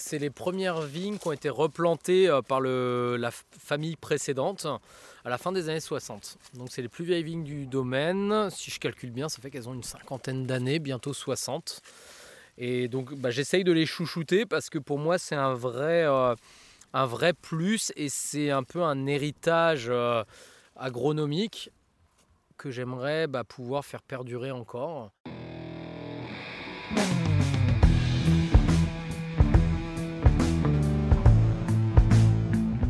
c'est les premières vignes qui ont été replantées euh, par la famille précédente à la fin des années 60. Donc c'est les plus vieilles vignes du domaine. Si je calcule bien, ça fait qu'elles ont une cinquantaine d'années, bientôt 60. Et donc bah, j'essaye de les chouchouter parce que pour moi c'est un vrai, euh, un vrai plus et c'est un peu un héritage euh, agronomique que j'aimerais bah, pouvoir faire perdurer encore.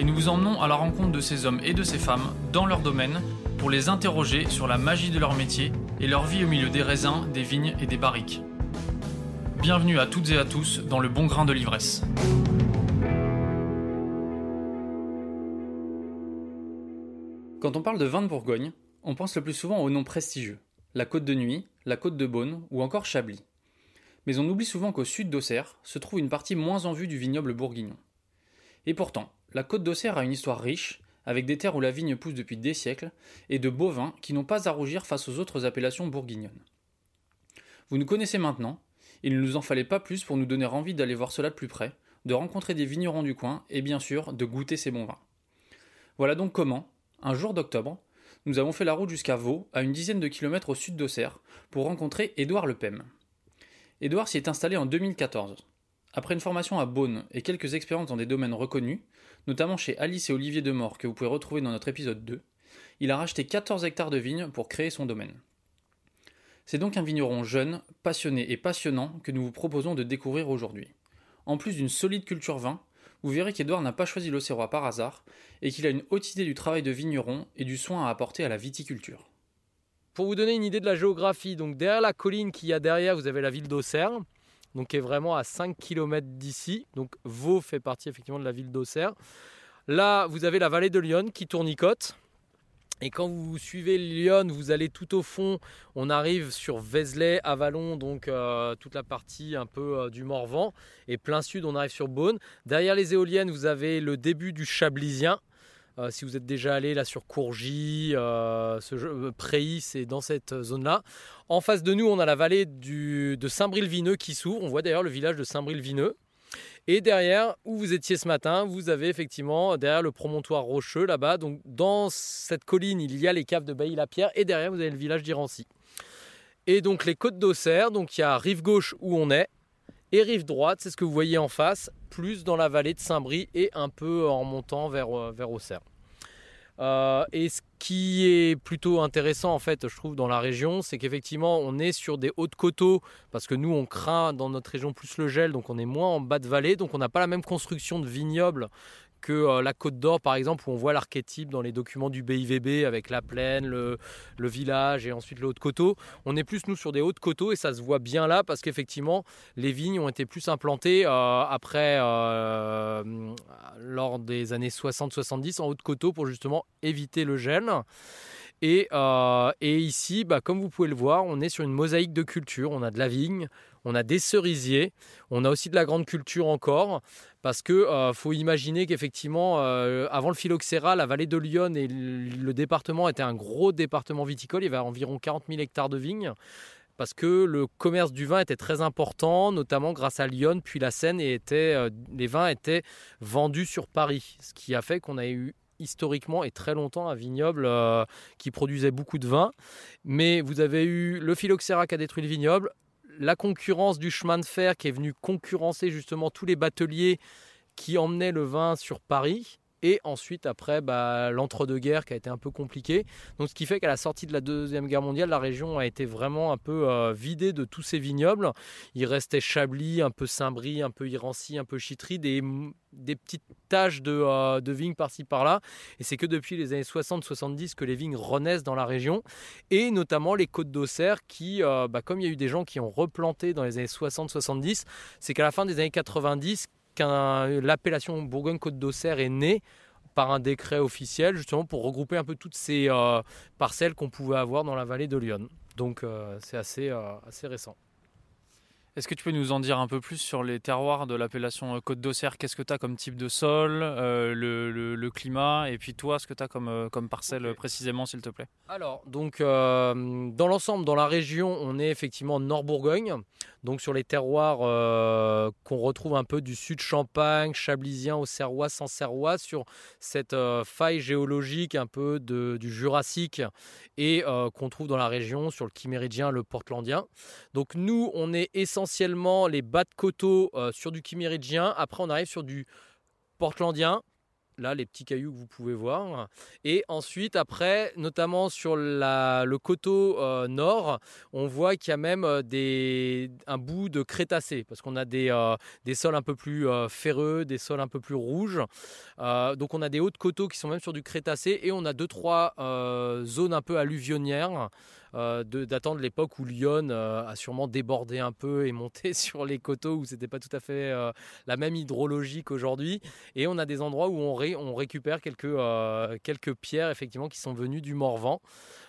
et nous vous emmenons à la rencontre de ces hommes et de ces femmes dans leur domaine pour les interroger sur la magie de leur métier et leur vie au milieu des raisins, des vignes et des barriques. Bienvenue à toutes et à tous dans le bon grain de l'ivresse. Quand on parle de vin de Bourgogne, on pense le plus souvent aux noms prestigieux, la Côte de Nuit, la Côte de Beaune ou encore Chablis. Mais on oublie souvent qu'au sud d'Auxerre se trouve une partie moins en vue du vignoble bourguignon. Et pourtant, la Côte d'Auxerre a une histoire riche, avec des terres où la vigne pousse depuis des siècles, et de beaux vins qui n'ont pas à rougir face aux autres appellations bourguignonnes. Vous nous connaissez maintenant, il ne nous en fallait pas plus pour nous donner envie d'aller voir cela de plus près, de rencontrer des vignerons du coin, et bien sûr de goûter ces bons vins. Voilà donc comment, un jour d'octobre, nous avons fait la route jusqu'à Vaux, à une dizaine de kilomètres au sud d'Auxerre, pour rencontrer Édouard Lepem. Édouard s'y est installé en 2014. Après une formation à Beaune et quelques expériences dans des domaines reconnus, notamment chez Alice et Olivier Demort que vous pouvez retrouver dans notre épisode 2, il a racheté 14 hectares de vignes pour créer son domaine. C'est donc un vigneron jeune, passionné et passionnant que nous vous proposons de découvrir aujourd'hui. En plus d'une solide culture vin, vous verrez qu'Edouard n'a pas choisi l'Auxerrois par hasard et qu'il a une haute idée du travail de vigneron et du soin à apporter à la viticulture. Pour vous donner une idée de la géographie, donc derrière la colline qu'il y a derrière, vous avez la ville d'Auxerre, donc qui est vraiment à 5 km d'ici. Donc Vaux fait partie effectivement de la ville d'Auxerre. Là, vous avez la vallée de Lyon qui tournicote. Et quand vous suivez Lyon, vous allez tout au fond, on arrive sur Vézelay, Avalon, donc euh, toute la partie un peu euh, du Morvan. Et plein sud, on arrive sur Beaune. Derrière les éoliennes, vous avez le début du Chablisien. Euh, si vous êtes déjà allé là sur Courgy, ce Préis, c'est dans cette zone-là. En face de nous, on a la vallée de Saint-Bril-Vineux qui s'ouvre. On voit d'ailleurs le village de Saint-Bril-Vineux. Et derrière, où vous étiez ce matin, vous avez effectivement derrière le promontoire rocheux là-bas. Donc dans cette colline, il y a les caves de Bailly-la-Pierre et derrière, vous avez le village d'Irancy. Et donc les côtes d'Auxerre, donc il y a rive gauche où on est et rive droite, c'est ce que vous voyez en face, plus dans la vallée de Saint-Brie et un peu en montant vers, euh, vers Auxerre. Euh, et ce qui est plutôt intéressant en fait, je trouve, dans la région, c'est qu'effectivement, on est sur des hauts coteaux parce que nous, on craint dans notre région plus le gel, donc on est moins en bas de vallée, donc on n'a pas la même construction de vignobles que euh, la Côte d'Or, par exemple, où on voit l'archétype dans les documents du BIVB avec la plaine, le, village et ensuite le haut de coteau. On est plus, nous, sur des hauts coteaux et ça se voit bien là parce qu'effectivement, les vignes ont été plus implantées euh, après, euh, lors des années 60-70 en haut de coteau pour justement éviter le gel. Et, ici, bah, comme vous pouvez le voir, on est sur une mosaïque de culture. On a de la vigne, on a des cerisiers, on a aussi de la grande culture encore, parce que euh, faut imaginer qu'effectivement, euh, avant le phylloxéra, la vallée de Lyon et le département était un gros département viticole, il y avait environ 40 000 hectares de vignes. Parce que le commerce du vin était très important, notamment grâce à Lyon, puis la Seine, et euh, les vins étaient vendus sur Paris, ce qui a fait qu'on a eu historiquement et très longtemps un vignoble qui produisait beaucoup de vin. Mais vous avez eu le phylloxéra qui a détruit le vignoble, la concurrence du chemin de fer qui est venu concurrencer justement tous les bateliers qui emmenaient le vin sur Paris. Et ensuite, après, bah, l'entre-deux-guerres qui a été un peu compliqué. Donc, ce qui fait qu'à la sortie de la Deuxième Guerre mondiale, la région a été vraiment un peu euh, vidée de tous ces vignobles. Il restait Chablis, un peu Saint-Brie, un peu Irancy, un peu Chitry, des, petites taches de, euh, de vignes par-ci par-là. Et c'est que depuis les années 60-70 que les vignes renaissent dans la région. Et notamment les côtes d'Auxerre qui, euh, bah, comme il y a eu des gens qui ont replanté dans les années 60-70, c'est qu'à la fin des années 90, l'appellation Bourgogne-Côte d'Auxerre est née par un décret officiel, justement pour regrouper un peu toutes ces parcelles qu'on pouvait avoir dans la vallée de Lyon. Donc c'est assez, assez récent. Est-ce que tu peux nous en dire un peu plus sur les terroirs de l'appellation euh, Côte d'Auxerre? Qu'est-ce que tu as comme type de sol, euh, le, climat, et puis toi, ce que tu as comme, euh, comme parcelle précisément, s'il te plaît? Alors, donc, dans l'ensemble, dans la région, on est effectivement Nord-Bourgogne, donc sur les terroirs qu'on retrouve un peu du sud Champagne, Chablisien, Auxerrois, Sancerrois, sur cette faille géologique un peu de, du Jurassique et qu'on trouve dans la région sur le Chiméridien, le Portlandien. Donc, nous, on est essentiellement essentiellement les bas de coteaux euh, sur du chiméridien. Après, on arrive sur du portlandien. Là, les petits cailloux que vous pouvez voir. Et ensuite, après, notamment sur le coteau euh, nord, on voit qu'il y a même euh, un bout de crétacé, parce qu'on a des, des sols un peu plus ferreux, des sols un peu plus rouges. donc, on a des hauts coteaux qui sont même sur du crétacé, et on a deux, trois zones un peu alluvionnières. Euh, d'attendre l'époque où Lyon euh, a sûrement débordé un peu et monté sur les coteaux où c'était pas tout à fait euh, la même hydrologie qu'aujourd'hui. Et on a des endroits où on, récupère quelques, quelques pierres effectivement qui sont venues du Morvan.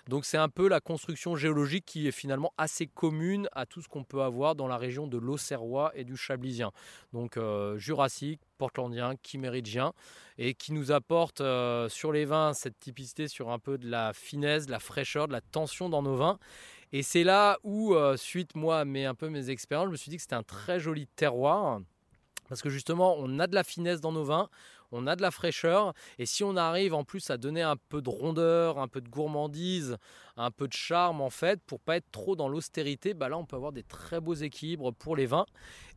Donc c'est un peu la construction géologique qui est finalement assez commune à tout ce qu'on peut avoir dans la région de l'Auxerrois et du Chablisien. Donc jurassique, portlandien, chiméridien, et qui nous apporte euh, sur les vins cette typicité sur un peu de la finesse, de la fraîcheur, de la tension dans nos vins. Et c'est là où, euh, suite moi mais un peu mes expériences, je me suis dit que c'était un très joli terroir. Parce que justement, on a de la finesse dans nos vins, on a de la fraîcheur. Et si on arrive en plus à donner un peu de rondeur, un peu de gourmandise, un peu de charme en fait, pour pas être trop dans l'austérité, bah là on peut avoir des très beaux équilibres pour les vins.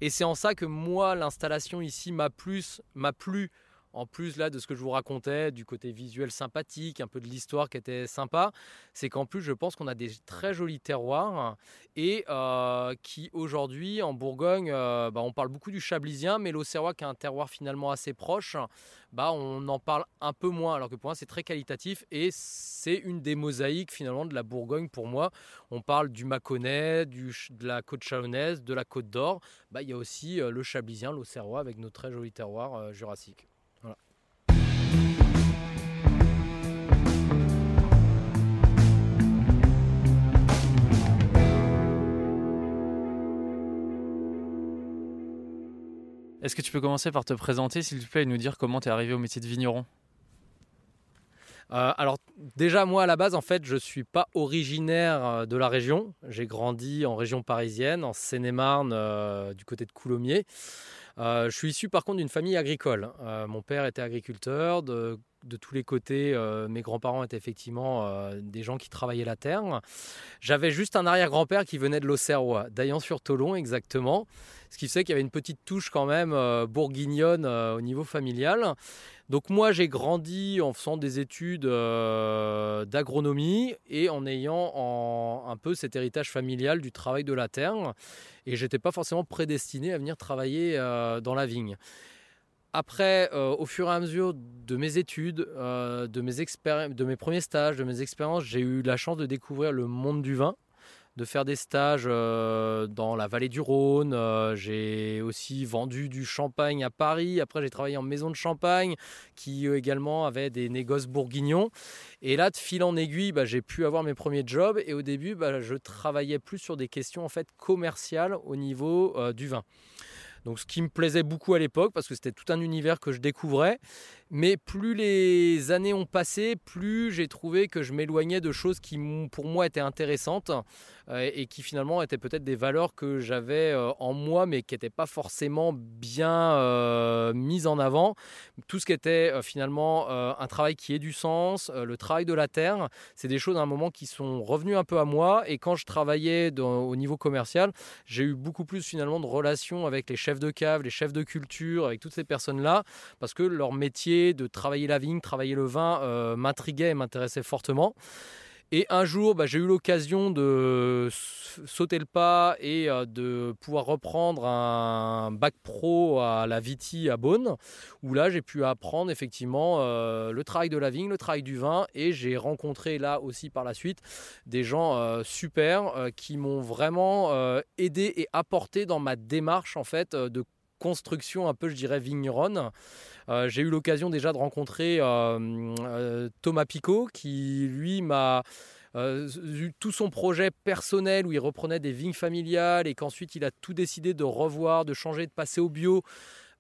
Et c'est en ça que moi l'installation ici m'a plus m'a plu en plus là de ce que je vous racontais, du côté visuel sympathique, un peu de l'histoire qui était sympa, c'est qu'en plus je pense qu'on a des très jolis terroirs et euh, qui aujourd'hui en Bourgogne, euh, bah, on parle beaucoup du Chablisien, mais l'Auxerrois qui a un terroir finalement assez proche, bah, on en parle un peu moins, alors que pour moi c'est très qualitatif et c'est une des mosaïques finalement de la Bourgogne pour moi. On parle du Mâconnais, de la côte chalonnaise, de la côte d'Or, bah, il y a aussi euh, le Chablisien, l'Auxerrois avec nos très jolis terroirs jurassiques. Est-ce que tu peux commencer par te présenter, s'il te plaît, et nous dire comment tu es arrivé au métier de vigneron? Euh, alors déjà moi à la base en fait je suis pas originaire euh, de la région. J'ai grandi en région parisienne, en Seine-et-Marne, euh, du côté de Coulommiers. je suis issu par contre d'une famille agricole. mon père était agriculteur, de de tous les côtés, euh, mes grands-parents étaient effectivement euh, des gens qui travaillaient la terre. J'avais juste un arrière-grand-père qui venait de l'Auxerrois, d'Aillan-sur-Tolon exactement, ce qui fait qu'il y avait une petite touche quand même euh, bourguignonne au niveau familial. Donc moi j'ai grandi en faisant des études d'agronomie et en ayant un peu cet héritage familial du travail de la terre et j'étais pas forcément prédestiné à venir travailler dans la vigne. Après, euh, au fur et à mesure de mes études, euh, de, mes premiers stages, de mes expériences, j'ai eu la chance de découvrir le monde du vin, de faire des stages euh, dans la vallée du Rhône. j'ai aussi vendu du champagne à Paris. Après, j'ai travaillé en maison de champagne qui également avait des négoces bourguignons. Et là, de fil en aiguille, bah, j'ai pu avoir mes premiers jobs. Et au début, bah, je travaillais plus sur des questions en fait commerciales au niveau du vin. Donc ce qui me plaisait beaucoup à l'époque parce que c'était tout un univers que je découvrais. Mais plus les années ont passé, plus j'ai trouvé que je m'éloignais de choses qui pour moi étaient intéressantes euh, et qui finalement étaient peut-être des valeurs que j'avais euh, en moi mais qui n'étaient pas forcément bien euh, mises en avant. Tout ce qui était finalement un travail qui ait du sens, le travail de la terre, c'est des choses à un moment qui sont revenues un peu à moi et quand je travaillais au niveau commercial, j'ai eu beaucoup plus finalement de relations avec les chefs de cave, les chefs de culture, avec toutes ces personnes-là parce que leur métier de travailler la vigne, travailler le vin euh, m'intriguait et m'intéressait fortement. Et un jour, bah, j'ai eu l'occasion de sauter le pas et euh, de pouvoir reprendre un bac pro à la Viti à Beaune, où là j'ai pu apprendre effectivement euh, le travail de la vigne, le travail du vin, et j'ai rencontré là aussi par la suite des gens super qui m'ont vraiment aidé et apporté dans ma démarche en fait de construction un peu, je dirais, vigneronne. j'ai eu l'occasion déjà de rencontrer Thomas Picot, qui lui m'a eu tout son projet personnel où il reprenait des vignes familiales et qu'ensuite il a tout décidé de revoir, de changer, de passer au bio.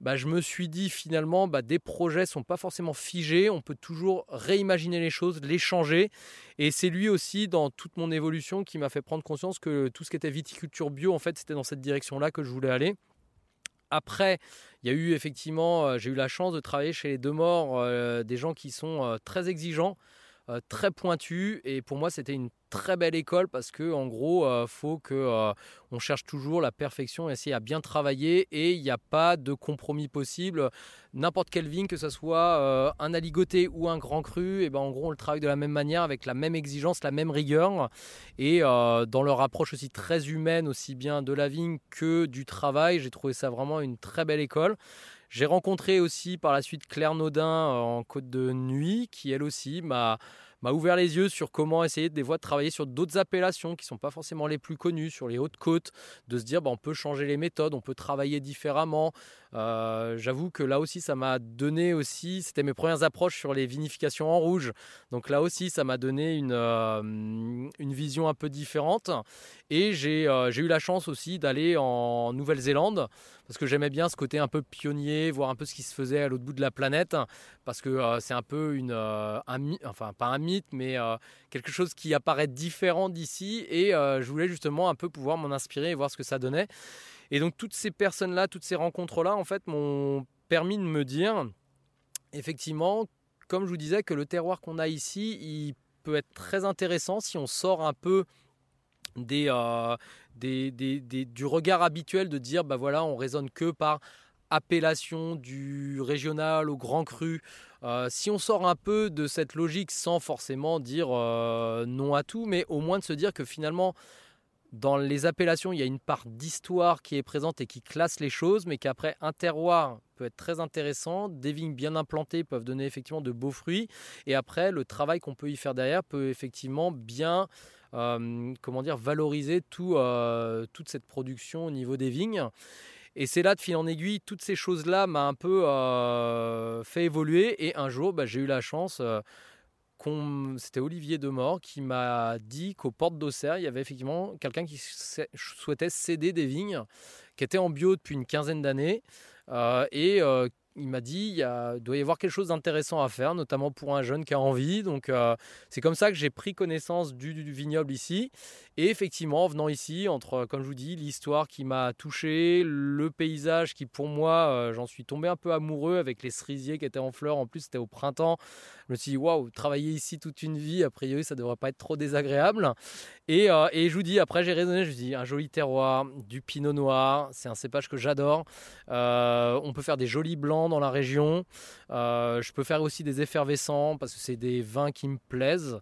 Bah, je me suis dit finalement, bah, des projets sont pas forcément figés, on peut toujours réimaginer les choses, les changer. Et c'est lui aussi, dans toute mon évolution, qui m'a fait prendre conscience que tout ce qui était viticulture bio, en fait, c'était dans cette direction-là que je voulais aller. Après, il y a eu effectivement, euh, j'ai eu la chance de travailler chez les deux morts, euh, des gens qui sont euh, très exigeants, euh, très pointu et pour moi c'était une très belle école parce que en gros euh, faut que euh, on cherche toujours la perfection essayer à bien travailler. Et il n'y a pas de compromis possible. N'importe quelle vigne que ce soit un aligoté ou un grand cru et ben en gros on le travaille de la même manière avec la même exigence la même rigueur. Et dans leur approche aussi très humaine aussi bien de la vigne que du travail j'ai trouvé ça vraiment une très belle école j'ai rencontré aussi par la suite Claire Naudin euh, en Côte de Nuit, qui elle aussi m'a ouvert les yeux sur comment essayer des fois de travailler sur d'autres appellations qui ne sont pas forcément les plus connues, sur les hautes côtes, de se dire bah, on peut changer les méthodes, on peut travailler différemment. Euh, j'avoue que là aussi ça m'a donné aussi, c'était mes premières approches sur les vinifications en rouge, donc là aussi ça m'a donné une, euh, une vision un peu différente. Et j'ai eu la chance aussi d'aller en Nouvelle-Zélande parce que j'aimais bien ce côté un peu pionnier, voir un peu ce qui se faisait à l'autre bout de la planète, parce que euh, c'est un peu une, euh, un, enfin pas un mythe, mais euh, quelque chose qui apparaît différent d'ici, et je voulais justement un peu pouvoir m'en inspirer et voir ce que ça donnait. Et donc toutes ces personnes-là, toutes ces rencontres-là, en fait, m'ont permis de me dire, effectivement, comme je vous disais, que le terroir qu'on a ici, il peut être très intéressant si on sort un peu des, du regard habituel de dire bah voilà on raisonne que par appellation du régional au grand cru. Euh, si on sort un peu de cette logique sans forcément dire euh, non à tout, mais au moins de se dire que finalement dans les appellations, il y a une part d'histoire qui est présente et qui classe les choses, mais qu'après, un terroir peut être très intéressant, des vignes bien implantées peuvent donner effectivement de beaux fruits, et après, le travail qu'on peut y faire derrière peut effectivement bien euh, comment dire, valoriser tout, euh, toute cette production au niveau des vignes. Et c'est là, de fil en aiguille, toutes ces choses-là m'a un peu euh, fait évoluer. Et un jour, bah, j'ai eu la chance, c'était Olivier Demort qui m'a dit qu'aux portes d'Auxerre, il y avait effectivement quelqu'un qui souhaitait céder des vignes, qui était en bio depuis une quinzaine d'années. et il m'a dit il, doit y avoir quelque chose d'intéressant à faire, notamment pour un jeune qui a envie. Donc euh, c'est comme ça que j'ai pris connaissance du, vignoble ici. Et effectivement, en venant ici, entre, comme je vous dis, l'histoire qui m'a touché, le paysage qui pour moi, euh, j'en suis tombé un peu amoureux avec les cerisiers qui étaient en fleurs. En plus, c'était au printemps. Je me suis dit, waouh, travailler ici toute une vie, a priori, ça devrait pas être trop désagréable. Et, euh, et je vous dis, après, j'ai raisonné, je me dis, un joli terroir, du pinot noir, c'est un cépage que j'adore. on peut faire des jolis blancs dans la région. Euh, je peux faire aussi des effervescents parce que c'est des vins qui me plaisent.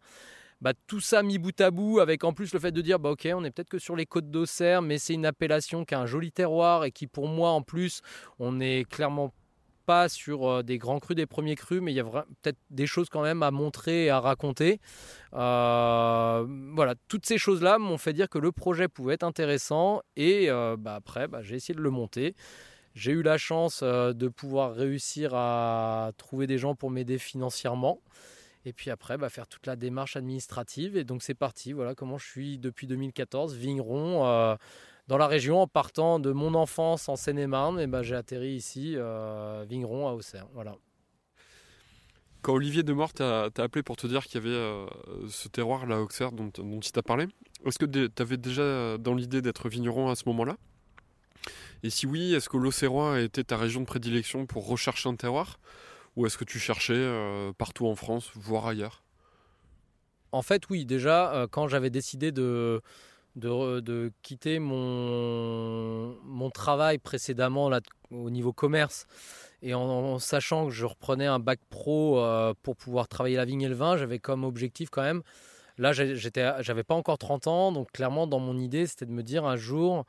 Bah, tout ça mis bout à bout avec en plus le fait de dire bah ok on est peut-être que sur les côtes d'Auxerre mais c'est une appellation qui a un joli terroir et qui pour moi en plus on est clairement pas sur euh, des grands crus des premiers crus mais il y a peut-être des choses quand même à montrer et à raconter euh, voilà toutes ces choses là m'ont fait dire que le projet pouvait être intéressant et bah, après bah, j'ai essayé de le monter j'ai eu la chance euh, de pouvoir réussir à trouver des gens pour m'aider financièrement. Et puis après, bah, faire toute la démarche administrative. Et donc c'est parti. Voilà comment je suis depuis 2014, vigneron euh, dans la région en partant de mon enfance en Seine-et-Marne. Et bah, j'ai atterri ici, euh, vigneron à Auxerre. Voilà. Quand Olivier Demort t'a appelé pour te dire qu'il y avait ce terroir là, Auxerre, dont, dont il t'a parlé, est-ce que tu avais déjà dans l'idée d'être vigneron à ce moment-là? Et si oui, est-ce que l'Auxerrois était ta région de prédilection pour rechercher un terroir? Ou est-ce que tu cherchais euh, partout en France, voire ailleurs? En fait, oui. Déjà, euh, quand j'avais décidé de, de, quitter mon, mon travail précédemment là, au niveau commerce, et en, sachant que je reprenais un bac pro euh, pour pouvoir travailler la vigne et le vin, j'avais comme objectif quand même Là, j'avais pas encore 30 ans, donc clairement, dans mon idée, c'était de me dire un jour,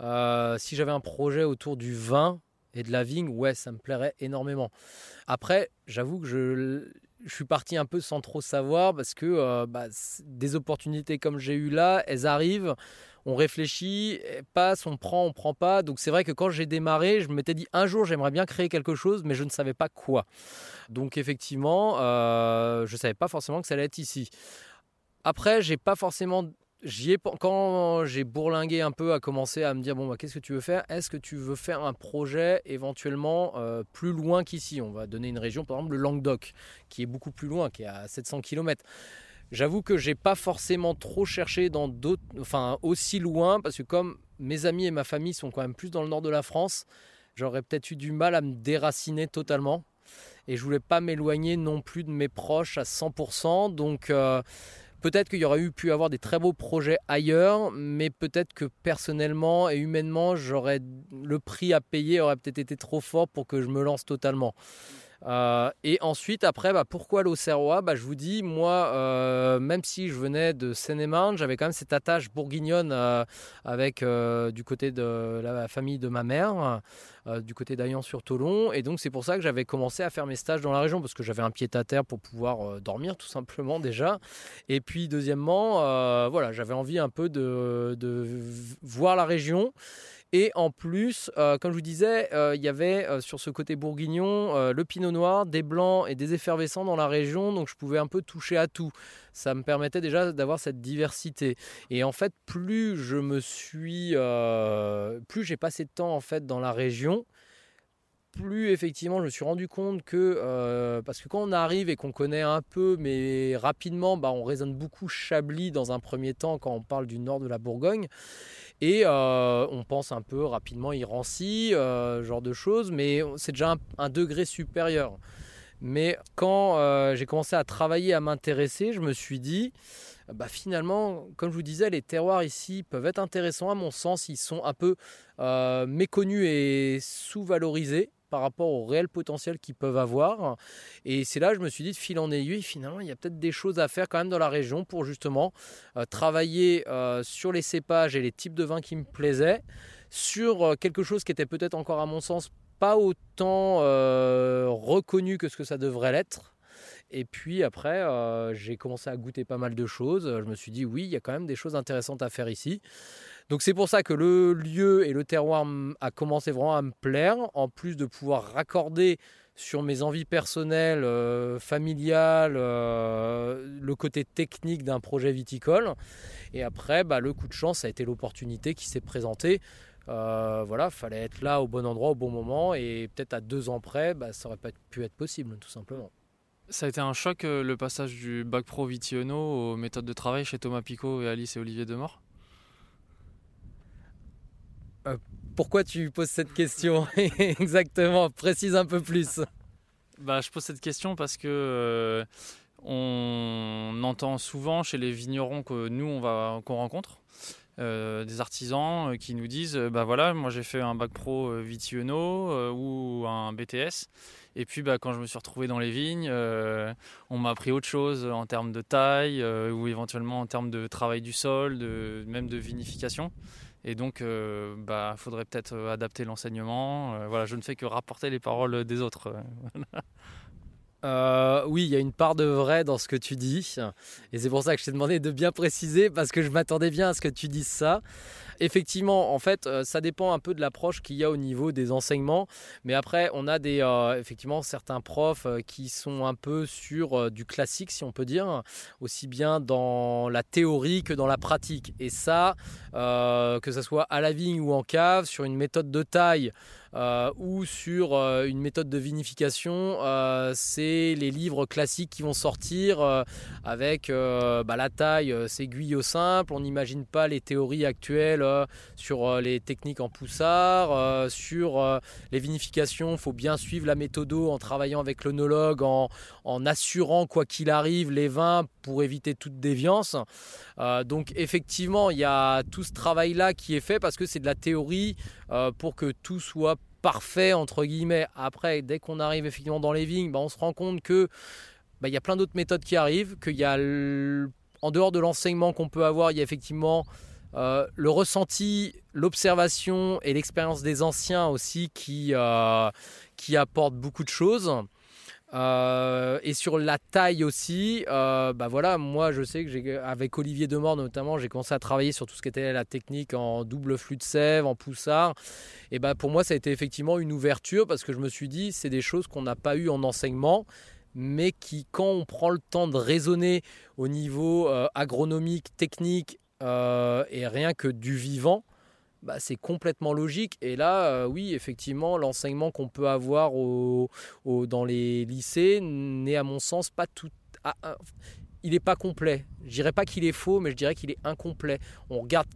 euh, si j'avais un projet autour du vin et de la vigne, ouais, ça me plairait énormément. Après, j'avoue que je je suis parti un peu sans trop savoir parce que euh, bah, des opportunités comme j'ai eu là, elles arrivent, on réfléchit, elles passent, on prend, on prend pas. Donc c'est vrai que quand j'ai démarré, je m'étais dit un jour j'aimerais bien créer quelque chose, mais je ne savais pas quoi. Donc effectivement, euh, je ne savais pas forcément que ça allait être ici. Après, j'ai pas forcément quand j'ai bourlingué un peu à commencer à me dire bon bah, qu'est-ce que tu veux faire? Est-ce que tu veux faire un projet éventuellement euh, plus loin qu'ici? On va donner une région par exemple le Languedoc qui est beaucoup plus loin, qui est à 700 km. J'avoue que j'ai pas forcément trop cherché dans d'autres, enfin aussi loin parce que comme mes amis et ma famille sont quand même plus dans le nord de la France, j'aurais peut-être eu du mal à me déraciner totalement et je voulais pas m'éloigner non plus de mes proches à 100%. Donc euh, Peut-être qu'il y aurait eu pu avoir des très beaux projets ailleurs, mais peut-être que personnellement et humainement, j'aurais le prix à payer aurait peut-être été trop fort pour que je me lance totalement. Euh, et ensuite, après, bah, pourquoi l'Auxerrois? Bah, Je vous dis, moi, euh, même si je venais de Seine-et-Marne, j'avais quand même cette attache bourguignonne euh, avec du côté de la famille de ma mère, du côté d'Ayan-sur-Tolon. Et donc, c'est pour ça que j'avais commencé à faire mes stages dans la région, parce que j'avais un pied à terre pour pouvoir dormir, tout simplement, déjà. Et puis, deuxièmement, voilà, j'avais envie un peu de, voir la région. Et en plus, euh, comme je vous disais, euh, il y avait euh, sur ce côté bourguignon le pinot noir, des blancs et des effervescents dans la région, donc je pouvais un peu toucher à tout. Ça me permettait déjà d'avoir cette diversité. Et en fait, plus je me suis, plus j'ai passé de temps en fait dans la région, plus effectivement je me suis rendu compte que parce que quand on arrive et qu'on connaît un peu mais rapidement bah, on raisonne beaucoup Chablis dans un premier temps quand on parle du nord de la Bourgogne et euh, on pense un peu rapidement Irancy, euh, genre de choses, mais c'est déjà un, degré supérieur. Mais quand euh, j'ai commencé à travailler, à m'intéresser, je me suis dit, bah finalement, comme je vous disais, les terroirs ici peuvent être intéressants à mon sens. Ils sont un peu méconnus et sous-valorisés par rapport au réel potentiel qu'ils peuvent avoir. Et c'est là que je me suis dit, de fil en aiguille, finalement, il y a peut-être des choses à faire quand même dans la région pour justement euh, travailler euh, sur les cépages et les types de vins qui me plaisaient, sur euh, quelque chose qui était peut-être encore à mon sens pas autant reconnu que ce que ça devrait l'être. Et puis après, j'ai commencé à goûter pas mal de choses. Je me suis dit, oui, il y a quand même des choses intéressantes à faire ici. Donc c'est pour ça que le lieu et le terroir a commencé vraiment à me plaire, en plus de pouvoir raccorder sur mes envies personnelles, euh, familiales, euh, le côté technique d'un projet viticole. Et après, bah, le coup de chance, a été l'opportunité qui s'est présentée. Euh, voilà, fallait être là au bon endroit au bon moment et peut-être à deux ans près, bah, ça aurait pas pu être possible, tout simplement. Ça a été un choc le passage du bac pro Vitiono aux méthodes de travail chez Thomas Picot et Alice et Olivier Demort? Euh, pourquoi tu poses cette question Exactement, précise un peu plus. Bah, je pose cette question parce que euh, on entend souvent chez les vignerons que nous on va qu'on rencontre euh, des artisans qui nous disent bah voilà moi j'ai fait un bac pro Vitiono ou un BTS et puis bah, quand je me suis retrouvé dans les vignes on m'a appris autre chose en termes de taille ou éventuellement en termes de travail du sol de, même de vinification et donc, il euh, bah, faudrait peut-être euh, adapter l'enseignement. Euh, voilà, je ne fais que rapporter les paroles des autres. oui, il y a une part de vrai dans ce que tu dis. Et c'est pour ça que je t'ai demandé de bien préciser, parce que je m'attendais bien à ce que tu dises ça. Effectivement, en fait, euh, ça dépend un peu de l'approche qu'il y a au niveau des enseignements. Mais après, on a des, euh, effectivement certains profs euh, qui sont un peu sur du classique, si on peut dire, aussi bien dans la théorie que dans la pratique. Et ça, que ce soit à la vigne ou en cave, sur une méthode de taille. Euh, ou sur euh, une méthode de vinification, euh, c'est les livres classiques qui vont sortir avec bah, la taille, c'est au simple, on n'imagine pas les théories actuelles sur les techniques en poussard, sur les vinifications, il faut bien suivre la méthode en travaillant avec l'onologue, en, en assurant quoi qu'il arrive les vins pour éviter toute déviance. donc effectivement, il y a tout ce travail-là qui est fait parce que c'est de la théorie pour que tout soit parfait entre guillemets. Après, dès qu'on arrive effectivement dans les vignes, bah, on se rend compte que bah, il y a plein d'autres méthodes qui arrivent, qu'il y a en dehors de l'enseignement qu'on peut avoir, il y a effectivement euh, le ressenti, l'observation et l'expérience des anciens aussi qui, euh, qui apportent beaucoup de choses. Euh, et sur la taille aussi, euh, bah voilà, moi je sais que j'ai, avec Olivier Demort notamment, j'ai commencé à travailler sur tout ce qui était la technique en double flux de sève, en poussard. Et bah pour moi, ça a été effectivement une ouverture parce que je me suis dit, c'est des choses qu'on n'a pas eu en enseignement, mais qui, quand on prend le temps de raisonner au niveau euh, agronomique, technique et rien que du vivant, bah, c'est complètement logique. Et là, euh, oui, effectivement, l'enseignement qu'on peut avoir dans les lycées n'est, à mon sens, pas tout. Il n'est pas complet. Je dirais pas qu'il est faux, mais je dirais qu'il est incomplet. On regarde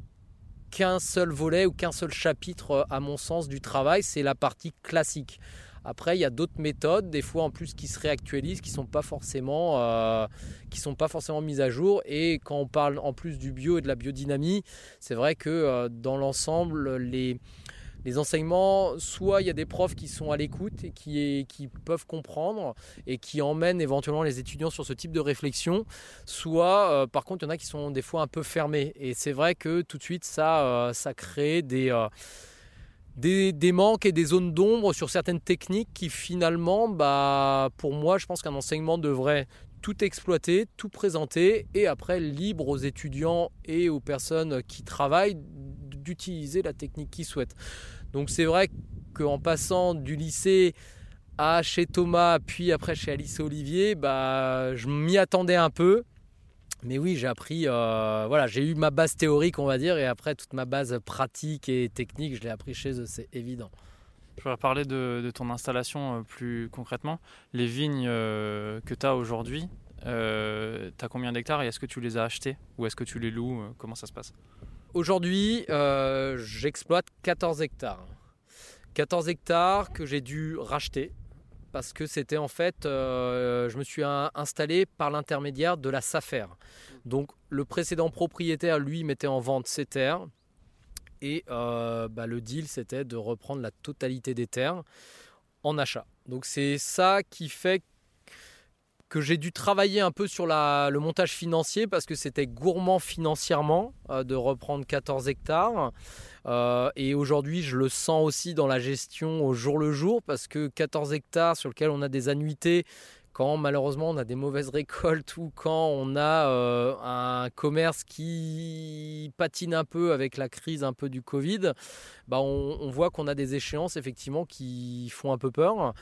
qu'un seul volet ou qu'un seul chapitre, euh, à mon sens, du travail, c'est la partie classique. Après, il y a d'autres méthodes, des fois en plus qui se réactualisent, qui sont euh, sont pas forcément mises à jour. Et quand on parle en plus du bio et de la biodynamie, c'est vrai que euh, dans l'ensemble, les les enseignements, soit il y a des profs qui sont à l'écoute et qui, qui, peuvent comprendre et qui emmènent éventuellement les étudiants sur ce type de réflexion, soit euh, par contre il y en a qui sont des fois un peu fermés. Et c'est vrai que tout de suite ça, ça crée des des, manques et des zones d'ombre sur certaines techniques qui finalement, bah, pour moi, je pense qu'un enseignement devrait tout exploiter, tout présenter et après libre aux étudiants et aux personnes qui travaillent d'utiliser la technique qu'ils souhaitent. Donc c'est vrai qu'en passant du lycée à chez Thomas, puis après chez Alice Olivier, bah, je m'y attendais un peu. Mais oui, j'ai appris, euh, voilà, j'ai eu ma base théorique, on va dire, et après toute ma base pratique et technique, je l'ai appris chez eux, c'est évident. Je vais parler de, ton installation euh, plus concrètement. Les vignes euh, que tu as aujourd'hui, tu as combien d'hectares et est-ce que tu les as achetées ou est-ce que tu les loues Comment ça se passe? Aujourd'hui, j'exploite 14 hectares. 14 hectares que j'ai dû racheter parce que c'était en fait, euh, je me suis installé par l'intermédiaire de la SAFER. Donc le précédent propriétaire, lui, mettait en vente ses terres. Et euh, bah, le deal, c'était de reprendre la totalité des terres en achat. Donc c'est ça qui fait que j'ai dû travailler un peu sur le montage financier parce que c'était gourmand financièrement euh, de reprendre 14 hectares. Euh, et aujourd'hui, je le sens aussi dans la gestion au jour le jour parce que 14 hectares sur lesquels on a des annuités quand malheureusement on a des mauvaises récoltes ou quand on a euh, un commerce qui patine un peu avec la crise un peu du Covid, bah on, on voit qu'on a des échéances effectivement qui font un peu peur.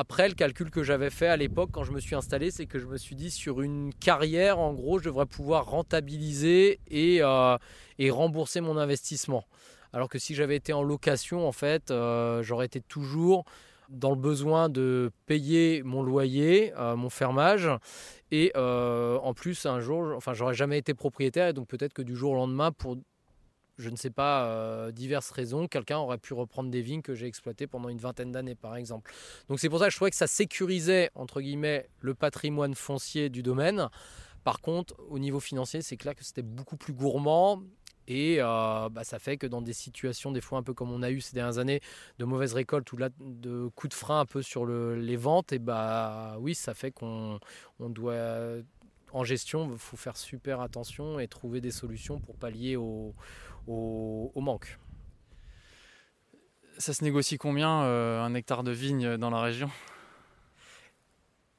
Après, le calcul que j'avais fait à l'époque quand je me suis installé, c'est que je me suis dit sur une carrière, en gros, je devrais pouvoir rentabiliser et, euh, rembourser mon investissement. Alors que si j'avais été en location, en fait, euh, j'aurais été toujours dans le besoin de payer mon loyer, euh, mon fermage, et en plus un jour, enfin, j'aurais jamais été propriétaire, et donc peut-être que du jour au lendemain, pour je ne sais pas, euh, diverses raisons, quelqu'un aurait pu reprendre des vignes que j'ai exploitées pendant une vingtaine d'années, par exemple. Donc c'est pour ça que je trouvais que ça sécurisait, entre guillemets, le patrimoine foncier du domaine. Par contre, au niveau financier, c'est clair que c'était beaucoup plus gourmand. Et euh, bah, ça fait que dans des situations, des fois un peu comme on a eu ces dernières années, de mauvaises récoltes ou de coups de frein un peu sur les ventes, et bah oui, ça fait qu'on on doit en gestion, il faut faire super attention et trouver des solutions pour pallier au, au, manque. Ça se négocie combien euh, un hectare de vigne dans la région?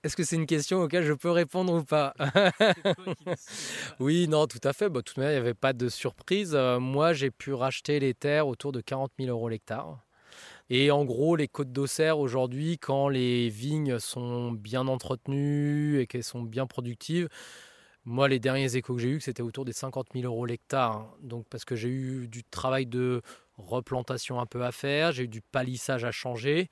Est-ce que c'est une question auquel je peux répondre ou pas? Oui, non, tout à fait. Bah, de toute manière, il n'y avait pas de surprise. Euh, moi, j'ai pu racheter les terres autour de 40 000 euros l'hectare. Et en gros, les côtes d'Auxerre aujourd'hui, quand les vignes sont bien entretenues et qu'elles sont bien productives, moi, les derniers échos que j'ai eus, c'était autour des 50 000 euros l'hectare. Hein. Donc, parce que j'ai eu du travail de replantation un peu à faire, j'ai eu du palissage à changer.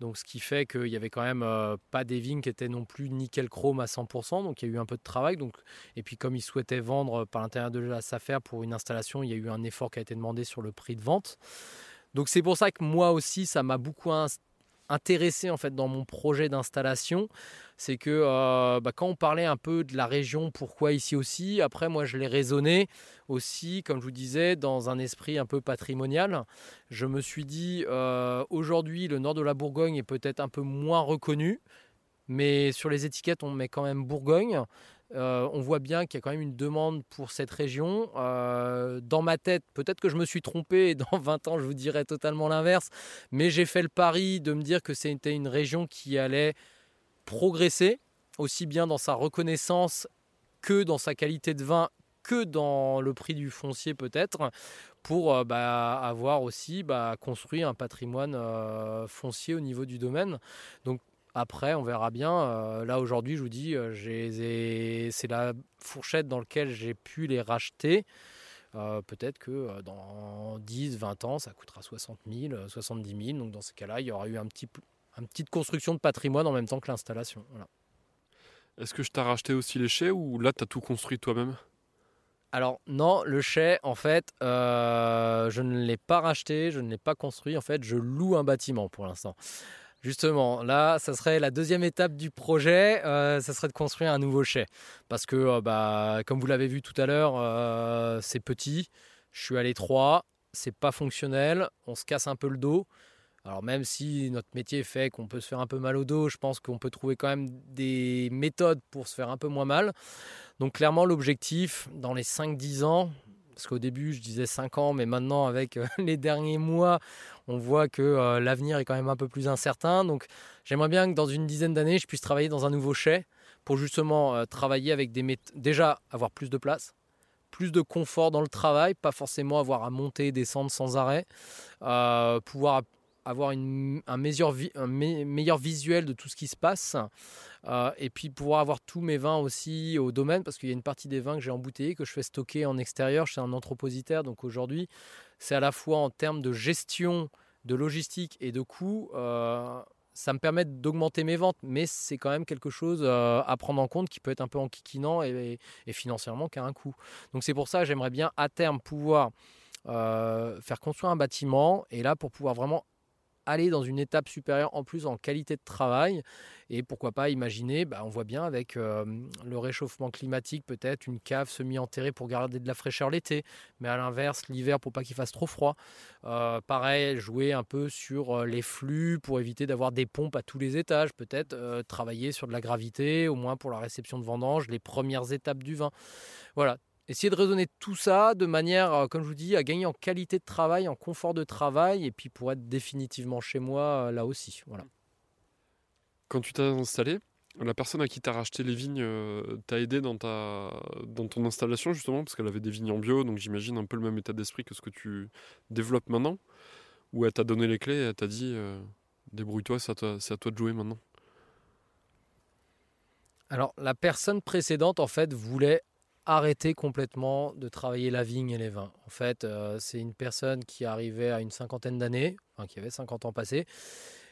Donc, ce qui fait qu'il n'y avait quand même euh, pas des vignes qui étaient non plus nickel chrome à 100%. Donc, il y a eu un peu de travail. Donc, et puis, comme ils souhaitaient vendre par l'intérieur de la SAFER pour une installation, il y a eu un effort qui a été demandé sur le prix de vente. Donc, c'est pour ça que moi aussi, ça m'a beaucoup intéressé en fait dans mon projet d'installation c'est que euh, bah, quand on parlait un peu de la région, pourquoi ici aussi, après moi je l'ai raisonné aussi, comme je vous disais, dans un esprit un peu patrimonial. Je me suis dit, euh, aujourd'hui le nord de la Bourgogne est peut-être un peu moins reconnu, mais sur les étiquettes on met quand même Bourgogne. Euh, on voit bien qu'il y a quand même une demande pour cette région. dans ma tête, peut-être que je me suis trompé et dans 20 ans je vous dirais totalement l'inverse, mais j'ai fait le pari de me dire que c'était une région qui allait progresser, aussi bien dans sa reconnaissance que dans sa qualité de vin, que dans le prix du foncier peut-être, pour euh, bah, avoir aussi bah, construit un patrimoine euh, foncier au niveau du domaine. Donc après, on verra bien. Euh, là aujourd'hui, je vous dis, c'est la fourchette dans laquelle j'ai pu les racheter. peut-être que dans 10, 20 ans, ça coûtera 60 000, 70 000. Donc dans ce cas-là, il y aura eu un petit, une petite construction de patrimoine en même temps que l'installation. Est-ce que je t'ai racheté aussi les chais ou là, tu as tout construit toi-même? Alors non, le chai, en fait, euh, je ne l'ai pas racheté, je ne l'ai pas construit. En fait, je loue un bâtiment pour l'instant. Justement, là, ça serait la deuxième étape du projet, euh, ça serait de construire un nouveau chai. Parce que, euh, bah, comme vous l'avez vu tout à l'heure, c'est petit, je suis à l'étroit, c'est pas fonctionnel, on se casse un peu le dos. Alors même si notre métier fait qu'on peut se faire un peu mal au dos, je pense qu'on peut trouver quand même des méthodes pour se faire un peu moins mal. Donc clairement l'objectif dans les 5-10 ans, parce qu'au début je disais 5 ans, mais maintenant avec euh, les derniers mois, on voit que euh, l'avenir est quand même un peu plus incertain. Donc j'aimerais bien que dans une dizaine d'années, je puisse travailler dans un nouveau chai pour justement euh, travailler avec des méthodes, déjà avoir plus de place, plus de confort dans le travail, pas forcément avoir à monter et descendre sans arrêt, pouvoir avoir un, meilleur, visuel de tout ce qui se passe. Euh, et puis pouvoir avoir tous mes vins aussi au domaine, parce qu'il y a une partie des vins que j'ai embouteillés, que je fais stocker en extérieur. Suis un entrepositaire, donc aujourd'hui, c'est à la fois en termes de gestion, de logistique et de coûts. Euh, ça me permet d'augmenter mes ventes, mais c'est quand même quelque chose euh, à prendre en compte qui peut être un peu enquiquinant et, et financièrement qui a un coût. Donc c'est pour ça j'aimerais bien à terme pouvoir faire construire un bâtiment et là pour pouvoir vraiment aller dans une étape supérieure en plus en qualité de travail. Et pourquoi pas imaginer, bah, on voit bien avec le réchauffement climatique, peut-être une cave semi-enterrée pour garder de la fraîcheur l'été, mais à l'inverse, l'hiver pour pas qu'il fasse trop froid. Euh, pareil, jouer un peu sur les flux pour éviter d'avoir des pompes à tous les étages, peut-être travailler sur de la gravité, au moins pour la réception de vendange, les premières étapes du vin. Voilà, essayer de raisonner tout ça de manière, euh, comme je vous dis, à gagner en qualité de travail, en confort de travail, et puis pour être définitivement chez moi euh, là aussi. Voilà. Quand tu t'es installé, la personne à qui tu as racheté les vignes euh, t'a aidé dans, ta, dans ton installation justement, parce qu'elle avait des vignes en bio, donc j'imagine un peu le même état d'esprit que ce que tu développes maintenant, ou elle t'a donné les clés et elle t'a dit débrouille-toi, c'est à toi de jouer maintenant? Alors la personne précédente en fait voulait arrêter complètement de travailler la vigne et les vins. En fait, euh, c'est une personne qui arrivait à une cinquantaine d'années, qui avait 50 ans passés,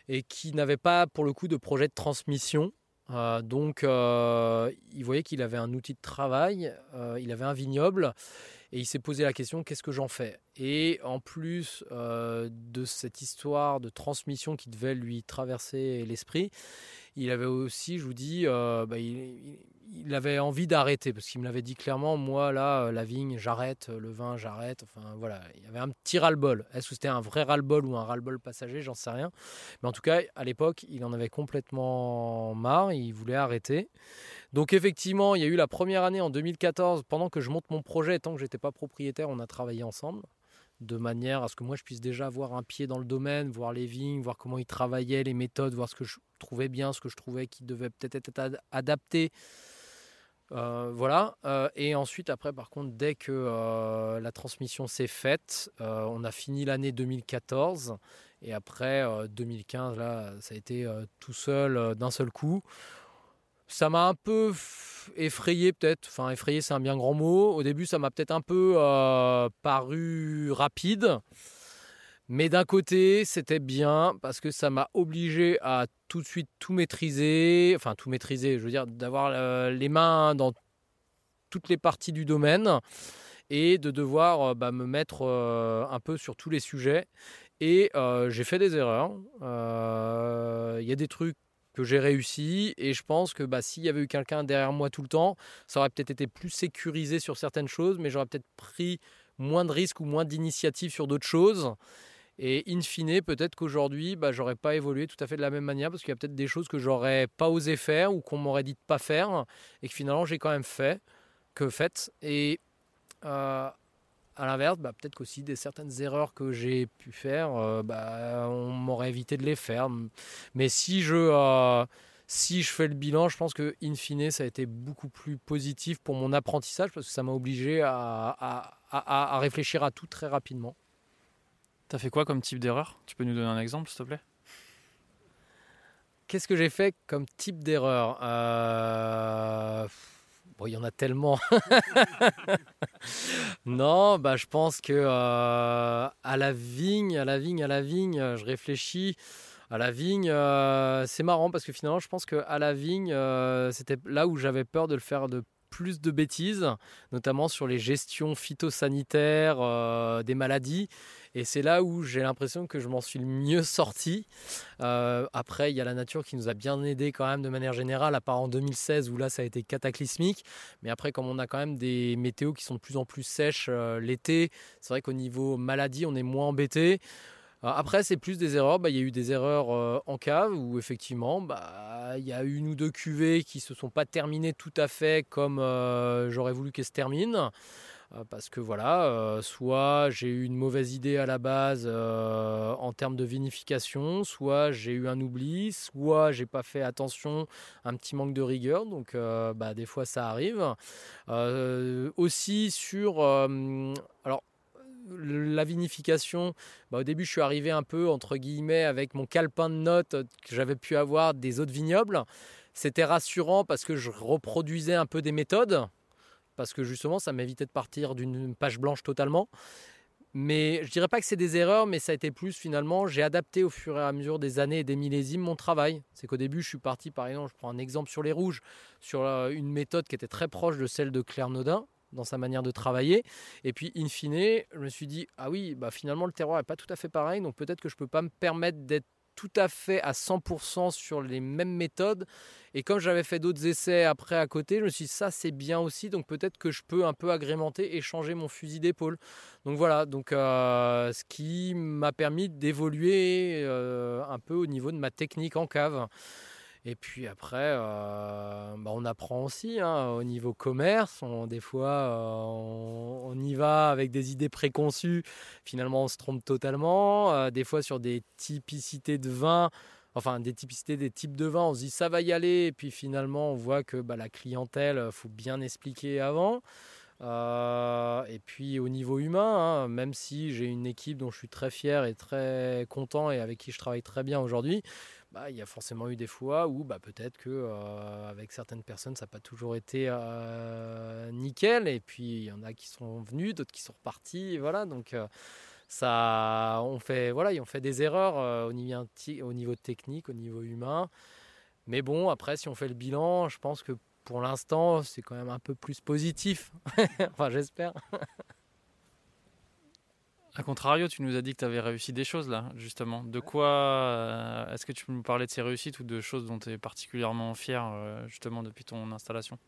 et qui n'avait pas pour le coup de projet de transmission. Euh, donc, euh, il voyait qu'il avait un outil de travail, il avait un vignoble, et il s'est posé la question qu'est-ce que j'en fais? Et en plus de cette histoire de transmission qui devait lui traverser l'esprit, il avait aussi, je vous dis, bah, il, il avait envie d'arrêter parce qu'il me l'avait dit clairement moi là euh, la vigne j'arrête euh, le vin j'arrête enfin voilà. Il y avait un petit ras-le-bol. Est-ce que c'était un vrai ras-le-bol ou un ras-le-bol passager? J'en sais rien. Mais en tout cas à l'époque il en avait complètement marre il voulait arrêter donc effectivement il y a eu la première année en 2014 pendant que je monte mon projet tant que j'étais pas propriétaire on a travaillé ensemble de manière à ce que moi je puisse déjà avoir un pied dans le domaine, voir les vignes, voir comment ils travaillaient, les méthodes, voir ce que je trouvais bien, ce que je trouvais qui devait peut-être être adapté euh, voilà. Euh, et ensuite, après, par contre, dès que euh, la transmission s'est faite, on a fini l'année 2014. Et après, 2015, là, ça a été tout seul, d'un seul coup. Ça m'a un peu effrayé, peut-être. Enfin, effrayé, c'est un bien grand mot. Au début, ça m'a peut-être un peu paru rapide. Mais d'un côté, c'était bien parce que ça m'a obligé à tout de suite tout maîtriser, enfin tout maîtriser, je veux dire d'avoir euh, les mains dans toutes les parties du domaine et de devoir euh, bah, me mettre euh, un peu sur tous les sujets. Et j'ai fait des erreurs. Il y a des trucs que j'ai réussi et je pense que bah, s'il y avait eu quelqu'un derrière moi tout le temps, ça aurait peut-être été plus sécurisé sur certaines choses, mais j'aurais peut-être pris moins de risques ou moins d'initiatives sur d'autres choses. Et in fine, peut-être qu'aujourd'hui, bah, j'aurais pas évolué tout à fait de la même manière parce qu'il y a peut-être des choses que j'aurais pas osé faire ou qu'on m'aurait dit de pas faire et que finalement j'ai quand même fait, que faites. Et euh, à l'inverse, bah, peut-être qu'aussi des certaines erreurs que j'ai pu faire, euh, bah, on m'aurait évité de les faire. Mais si je, euh, si je fais le bilan, je pense que in fine, ça a été beaucoup plus positif pour mon apprentissage parce que ça m'a obligé à, à- à- à réfléchir à tout très rapidement. T'as fait quoi comme type d'erreur? Tu peux nous donner un exemple, s'il te plaît? Qu'est-ce que j'ai fait comme type d'erreur? Euh, Bon, il y en a tellement. non, bah, je pense que euh, à la vigne, à la vigne, à la vigne, euh, je réfléchis. À la vigne, euh, c'est marrant parce que finalement, je pense que à la vigne, c'était là où j'avais peur de le faire de plus de bêtises, notamment sur les gestions phytosanitaires des maladies. Et c'est là où j'ai l'impression que je m'en suis le mieux sorti. Euh, après, il y a la nature qui nous a bien aidés quand même de manière générale, à part en 2016 où là ça a été cataclysmique. Mais après, comme on a quand même des météos qui sont de plus en plus sèches euh, l'été, c'est vrai qu'au niveau maladie, on est moins embêté. Euh, Après, c'est plus des erreurs. Bah, Il y a eu des erreurs en cave où effectivement, bah, il y a une ou deux cuvées qui se sont pas terminées tout à fait comme j'aurais voulu qu'elles se terminent. Euh, Parce que voilà, euh, soit j'ai eu une mauvaise idée à la base euh, en termes de vinification, soit j'ai eu un oubli, soit j'ai pas fait attention, un petit manque de rigueur. Donc bah, des fois ça arrive. Aussi sur, alors la vinification, bah, au début je suis arrivé un peu entre guillemets avec mon calepin de notes que j'avais pu avoir des autres vignobles. C'était rassurant parce que je reproduisais un peu des méthodes, parce que justement ça m'évitait de partir d'une page blanche totalement. Mais je dirais pas que c'est des erreurs, mais ça a été plus finalement, j'ai adapté au fur et à mesure des années et des millésimes mon travail. C'est qu'au début, je suis parti, par exemple, je prends un exemple sur les rouges, sur euh, une méthode qui était très proche de celle de Claire Nodin dans sa manière de travailler. Et puis, in fine, je me suis dit, ah oui, bah finalement, le terroir n'est pas tout à fait pareil, donc peut-être que je peux pas me permettre d'être tout à fait à 100% sur les mêmes méthodes. Et comme j'avais fait d'autres essais après à côté, je me suis dit, ça c'est bien aussi, donc peut-être que je peux un peu agrémenter et changer mon fusil d'épaule. Donc voilà, donc euh, ce qui m'a permis d'évoluer euh, un peu au niveau de ma technique en cave. Et puis après, euh, bah, on apprend aussi hein, au niveau commerce. Des fois, euh, on, y va avec des idées préconçues. Finalement, on se trompe totalement. Euh, des fois, sur des typicités de vin, enfin des typicités des types de vin, on se dit ça va y aller. Et puis finalement, on voit que bah, la clientèle, faut bien expliquer avant. Et puis au niveau humain, hein, même si j'ai une équipe dont je suis très fier et très content et avec qui je travaille très bien aujourd'hui, bah, il y a forcément eu des fois où bah, peut-être que euh, avec certaines personnes ça n'a pas toujours été euh, nickel et puis il y en a qui sont venus, d'autres qui sont repartis, voilà donc euh, ça on fait voilà on fait des erreurs au niveau au niveau technique, au niveau humain. Mais bon, après, si on fait le bilan, je pense que pour l'instant, c'est quand même un peu plus positif. enfin, j'espère. A contrario, tu nous as dit que tu avais réussi des choses là, justement. De quoi euh, Est-ce que tu peux nous parler de ces réussites ou de choses dont tu es particulièrement fier, euh, justement, depuis ton installation?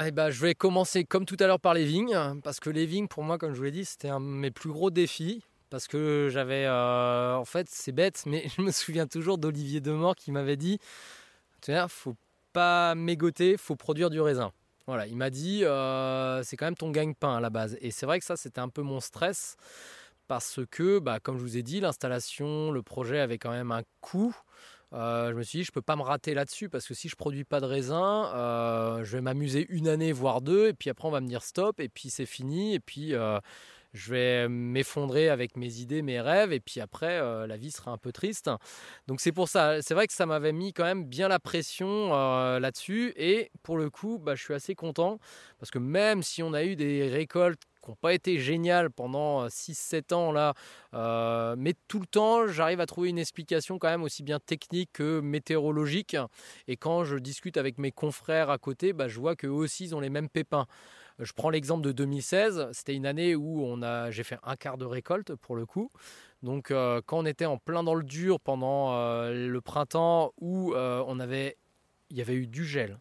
Eh ben, je vais commencer comme tout à l'heure par les vignes, parce que les vignes, pour moi, comme je vous l'ai dit, c'était un de mes plus gros défis. Parce que j'avais. euh, en fait, c'est bête, mais je me souviens toujours d'Olivier Demort qui m'avait dit Tu sais, faut pas mégoter, faut produire du raisin. Voilà, il m'a dit euh, C'est quand même ton gagne-pain à la base. Et c'est vrai que ça, c'était un peu mon stress. Parce que, bah, comme je vous ai dit, l'installation, le projet avait quand même un coût. Euh, je me suis dit, je peux pas me rater là-dessus parce que si je produis pas de raisin, euh, je vais m'amuser une année, voire deux, et puis après on va me dire stop, et puis c'est fini, et puis je vais m'effondrer avec mes idées, mes rêves, et puis après euh, la vie sera un peu triste. Donc c'est pour ça, c'est vrai que ça m'avait mis quand même bien la pression euh, là-dessus, et pour le coup, bah, je suis assez content parce que même si on a eu des récoltes qui n'ont pas été géniales pendant 6-7 ans là, euh, mais tout le temps, j'arrive à trouver une explication quand même aussi bien technique que météorologique. Et quand je discute avec mes confrères à côté, bah, je vois qu'eux aussi, ils ont les mêmes pépins. Je prends l'exemple de 2016. C'était une année où on a, j'ai fait un quart de récolte pour le coup. Donc, euh, quand on était en plein dans le dur pendant euh, le printemps, où euh, on avait, il y avait eu du gel,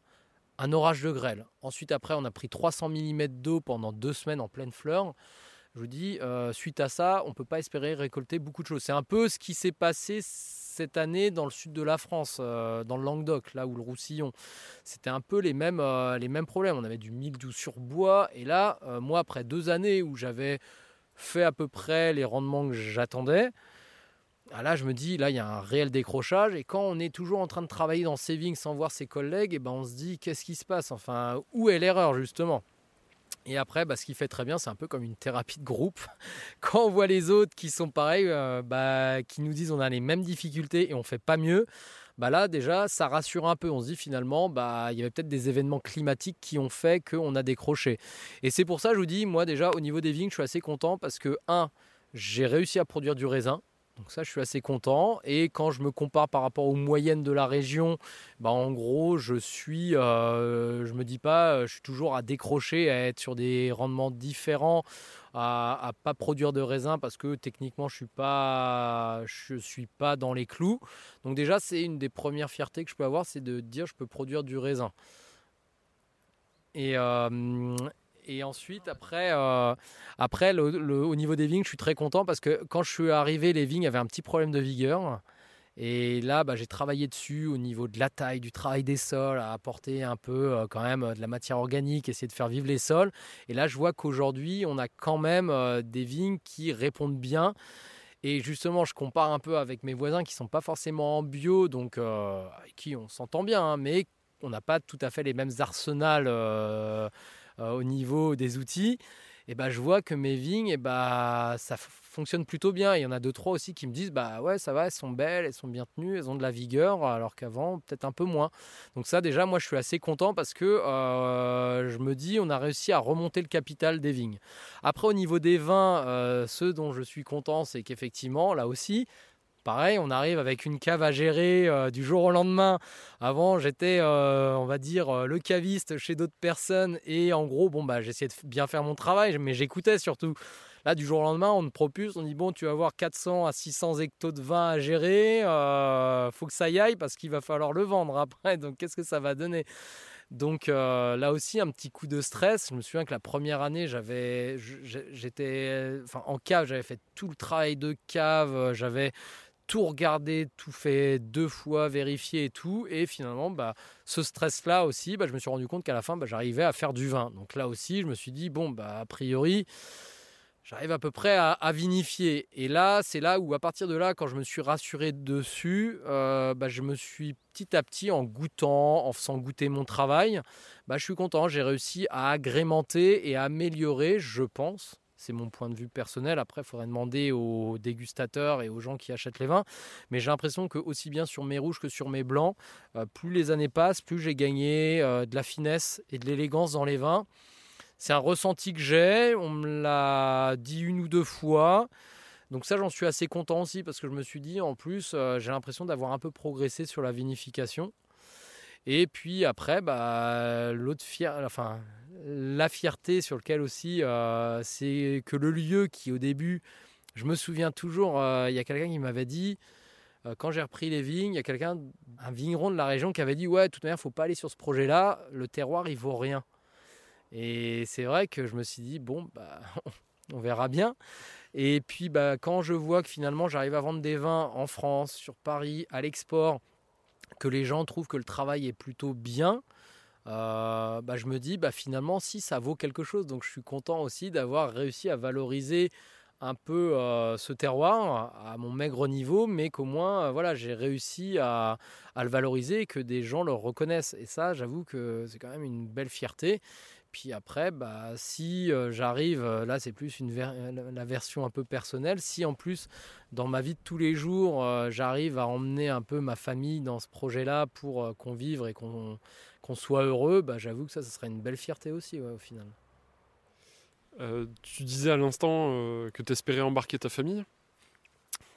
un orage de grêle. Ensuite, après, on a pris 300 mm d'eau pendant deux semaines en pleine fleur. Je vous dis, suite à ça, on ne peut pas espérer récolter beaucoup de choses. C'est un peu ce qui s'est passé cette année dans le sud de la France, euh, dans le Languedoc, là où le Roussillon. C'était un peu les mêmes, euh, les mêmes problèmes. On avait du mildiou sur bois. Et là, euh, moi, après deux années où j'avais fait à peu près les rendements que j'attendais, ah là, je me dis, là, il y a un réel décrochage. Et quand on est toujours en train de travailler dans saving sans voir ses collègues, et ben, on se dit, qu'est-ce qui se passe? Enfin, où est l'erreur, justement? Et après, bah, ce qui fait très bien, c'est un peu comme une thérapie de groupe. Quand on voit les autres qui sont pareils, euh, bah, qui nous disent on a les mêmes difficultés et on fait pas mieux, bah là déjà ça rassure un peu. On se dit finalement, bah il y avait peut-être des événements climatiques qui ont fait qu'on a décroché. Et c'est pour ça, je vous dis, moi déjà au niveau des vignes, je suis assez content parce que un, j'ai réussi à produire du raisin. Donc ça, je suis assez content. Et quand je me compare par rapport aux moyennes de la région, bah en gros, je suis, euh, je me dis pas, euh, je suis toujours à décrocher, à être sur des rendements différents, à, pas produire de raisin parce que techniquement, je suis pas, je suis pas dans les clous. Donc déjà, c'est une des premières fiertés que je peux avoir, c'est de dire je peux produire du raisin. Et, euh, et ensuite, après, euh, après au niveau des vignes, je suis très content parce que quand je suis arrivé, les vignes avaient un petit problème de vigueur. Et là, bah, j'ai travaillé dessus au niveau de la taille, du travail des sols, à apporter un peu euh, quand même de la matière organique, essayer de faire vivre les sols. Et là, je vois qu'aujourd'hui, on a quand même euh, des vignes qui répondent bien. Et justement, je compare un peu avec mes voisins qui sont pas forcément en bio, donc avec qui on s'entend bien, hein, mais on n'a pas tout à fait les mêmes arsenals euh, au niveau des outils, et bah, je vois que mes vignes, et bah, ça fonctionne plutôt bien. Il y en a deux, trois aussi qui me disent bah ouais, ça va, elles sont belles, elles sont bien tenues, elles ont de la vigueur, alors qu'avant, peut-être un peu moins. Donc, ça, déjà, moi, je suis assez content parce que euh, je me dis on a réussi à remonter le capital des vignes. Après, au niveau des vins, euh, ceux dont je suis content, c'est qu'effectivement, là aussi, Pareil, on arrive avec une cave à gérer euh, du jour au lendemain. Avant, j'étais, euh, on va dire, euh, le caviste chez d'autres personnes. Et en gros, bon, bah, j'essayais de bien faire mon travail, mais j'écoutais surtout. Là, du jour au lendemain, on me propulse, on dit, bon, tu vas avoir 400 à 600 hectos de vin à gérer. faut que ça y aille parce qu'il va falloir le vendre après. Donc, qu'est-ce que ça va donner? Donc là aussi un petit coup de stress. Je me souviens que la première année, j'avais, j'étais, en cave, j'avais fait tout le travail de cave, j'avais tout regarder, tout fait deux fois, vérifier et tout. Et finalement, bah, ce stress-là aussi, bah, je me suis rendu compte qu'à la fin, bah, j'arrivais à faire du vin. Donc là aussi, je me suis dit, bon, bah, a priori, j'arrive à peu près à, vinifier. Et là, c'est là où, à partir de là, quand je me suis rassuré dessus, euh, bah, je me suis petit à petit, en goûtant, en faisant goûter mon travail, bah, je suis content. J'ai réussi à agrémenter et à améliorer, je pense, c'est mon point de vue personnel. Après, il faudrait demander aux dégustateurs et aux gens qui achètent les vins. Mais j'ai l'impression que aussi bien sur mes rouges que sur mes blancs, euh, plus les années passent, plus j'ai gagné euh, de la finesse et de l'élégance dans les vins. C'est un ressenti que j'ai. On me l'a dit une ou deux fois. Donc ça, j'en suis assez content aussi parce que je me suis dit, en plus, euh, j'ai l'impression d'avoir un peu progressé sur la vinification. Et puis après, bah, l'autre fier, enfin, la fierté sur lequel aussi, euh, c'est que le lieu qui au début, je me souviens toujours, euh, il y a quelqu'un qui m'avait dit, euh, quand j'ai repris les vignes, il y a quelqu'un, un vigneron de la région qui avait dit, ouais, de toute manière, faut pas aller sur ce projet-là, le terroir, il vaut rien. Et c'est vrai que je me suis dit, bon, bah, on verra bien. Et puis, bah, quand je vois que finalement, j'arrive à vendre des vins en France, sur Paris, à l'export, que les gens trouvent que le travail est plutôt bien, euh, bah, je me dis bah, finalement si ça vaut quelque chose. Donc je suis content aussi d'avoir réussi à valoriser un peu euh, ce terroir à mon maigre niveau, mais qu'au moins euh, voilà, j'ai réussi à, le valoriser et que des gens le reconnaissent. Et ça, j'avoue que c'est quand même une belle fierté. Puis après, bah, si j'arrive, là c'est plus une la version un peu personnelle, si en plus dans ma vie de tous les jours, j'arrive à emmener un peu ma famille dans ce projet-là pour qu'on vive et qu'on soit heureux, bah, j'avoue que ça, ça serait une belle fierté aussi au final. tu disais à l'instant que tu espérais embarquer ta famille.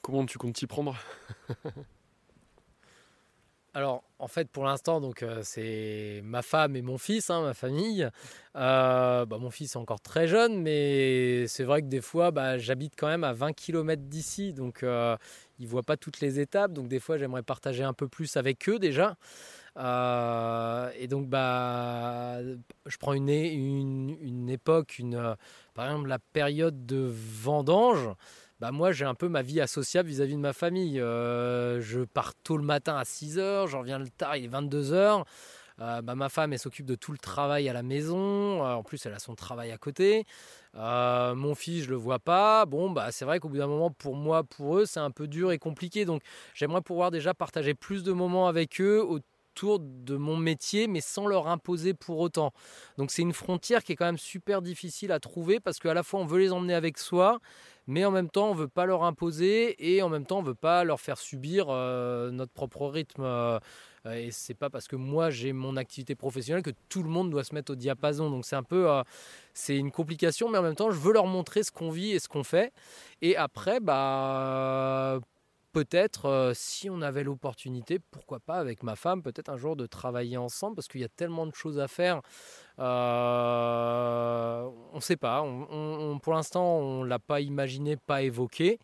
Comment tu comptes t'y prendre? Alors, en fait, pour l'instant, donc euh, c'est ma femme et mon fils, hein, ma famille. Euh, bah, mon fils est encore très jeune, mais c'est vrai que des fois, bah, j'habite quand même à 20 km d'ici, donc euh, ils ne voient pas toutes les étapes. Donc des fois, j'aimerais partager un peu plus avec eux déjà. Et donc, bah, je prends une, une, une époque, une, par exemple la période de vendange. Bah, moi j'ai un peu ma vie associable vis-à-vis de ma famille. Euh, je pars tôt le matin à 6h, j'en reviens le tard, il est 22h. Euh, bah, ma femme, elle s'occupe de tout le travail à la maison. Euh, en plus, elle a son travail à côté. Euh, mon fils, je le vois pas. Bon, bah, c'est vrai qu'au bout d'un moment, pour moi, pour eux, c'est un peu dur et compliqué. Donc, j'aimerais pouvoir déjà partager plus de moments avec eux de mon métier, mais sans leur imposer pour autant. Donc, c'est une frontière qui est quand même super difficile à trouver parce qu'à la fois, on veut les emmener avec soi, mais en même temps, on veut pas leur imposer et en même temps, on veut pas leur faire subir notre propre rythme. Euh, et c'est pas parce que moi j'ai mon activité professionnelle que tout le monde doit se mettre au diapason. Donc c'est un peu, euh, c'est une complication, mais en même temps je veux leur montrer ce qu'on vit et ce qu'on fait. Et après, bah peut-être euh, si on avait l'opportunité, pourquoi pas avec ma femme, peut-être un jour de travailler ensemble parce qu'il y a tellement de choses à faire. on ne sait pas. pour l'instant, on l'a pas imaginé, pas évoqué.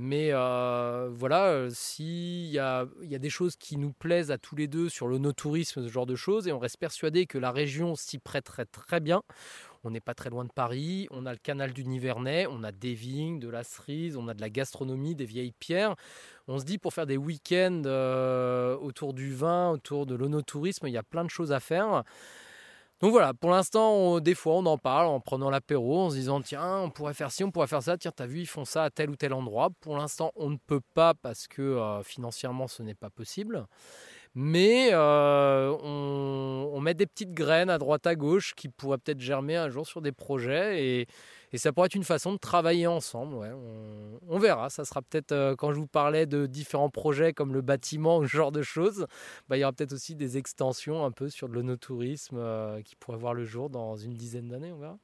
Mais euh, voilà, euh, s'il y y a des choses qui nous plaisent à tous les deux sur le no-tourisme, ce genre de choses, et on reste persuadé que la région s'y prêterait très bien. On n'est pas très loin de Paris, on a le canal du Nivernais, on a des vignes, de la cerise, on a de la gastronomie, des vieilles pierres. On se dit pour faire des week-ends euh, autour du vin, autour de l'onotourisme, il y a plein de choses à faire. Donc voilà, pour l'instant, des fois, on en parle en prenant l'apéro, en se disant tiens, on pourrait faire ci, on pourrait faire ça. Tiens, t'as vu, ils font ça à tel ou tel endroit. Pour l'instant, on ne peut pas parce que euh, financièrement, ce n'est pas possible. Mais euh, on, met des petites graines à droite à gauche qui pourraient peut-être germer un jour sur des projets et, ça pourrait être une façon de travailler ensemble. on, verra. Ça sera peut-être euh, quand je vous parlais de différents projets comme le bâtiment ou ce genre de choses. Bah, il y aura peut-être aussi des extensions un peu sur de l'onotourisme euh, qui pourraient voir le jour dans une dizaine d'années. On verra.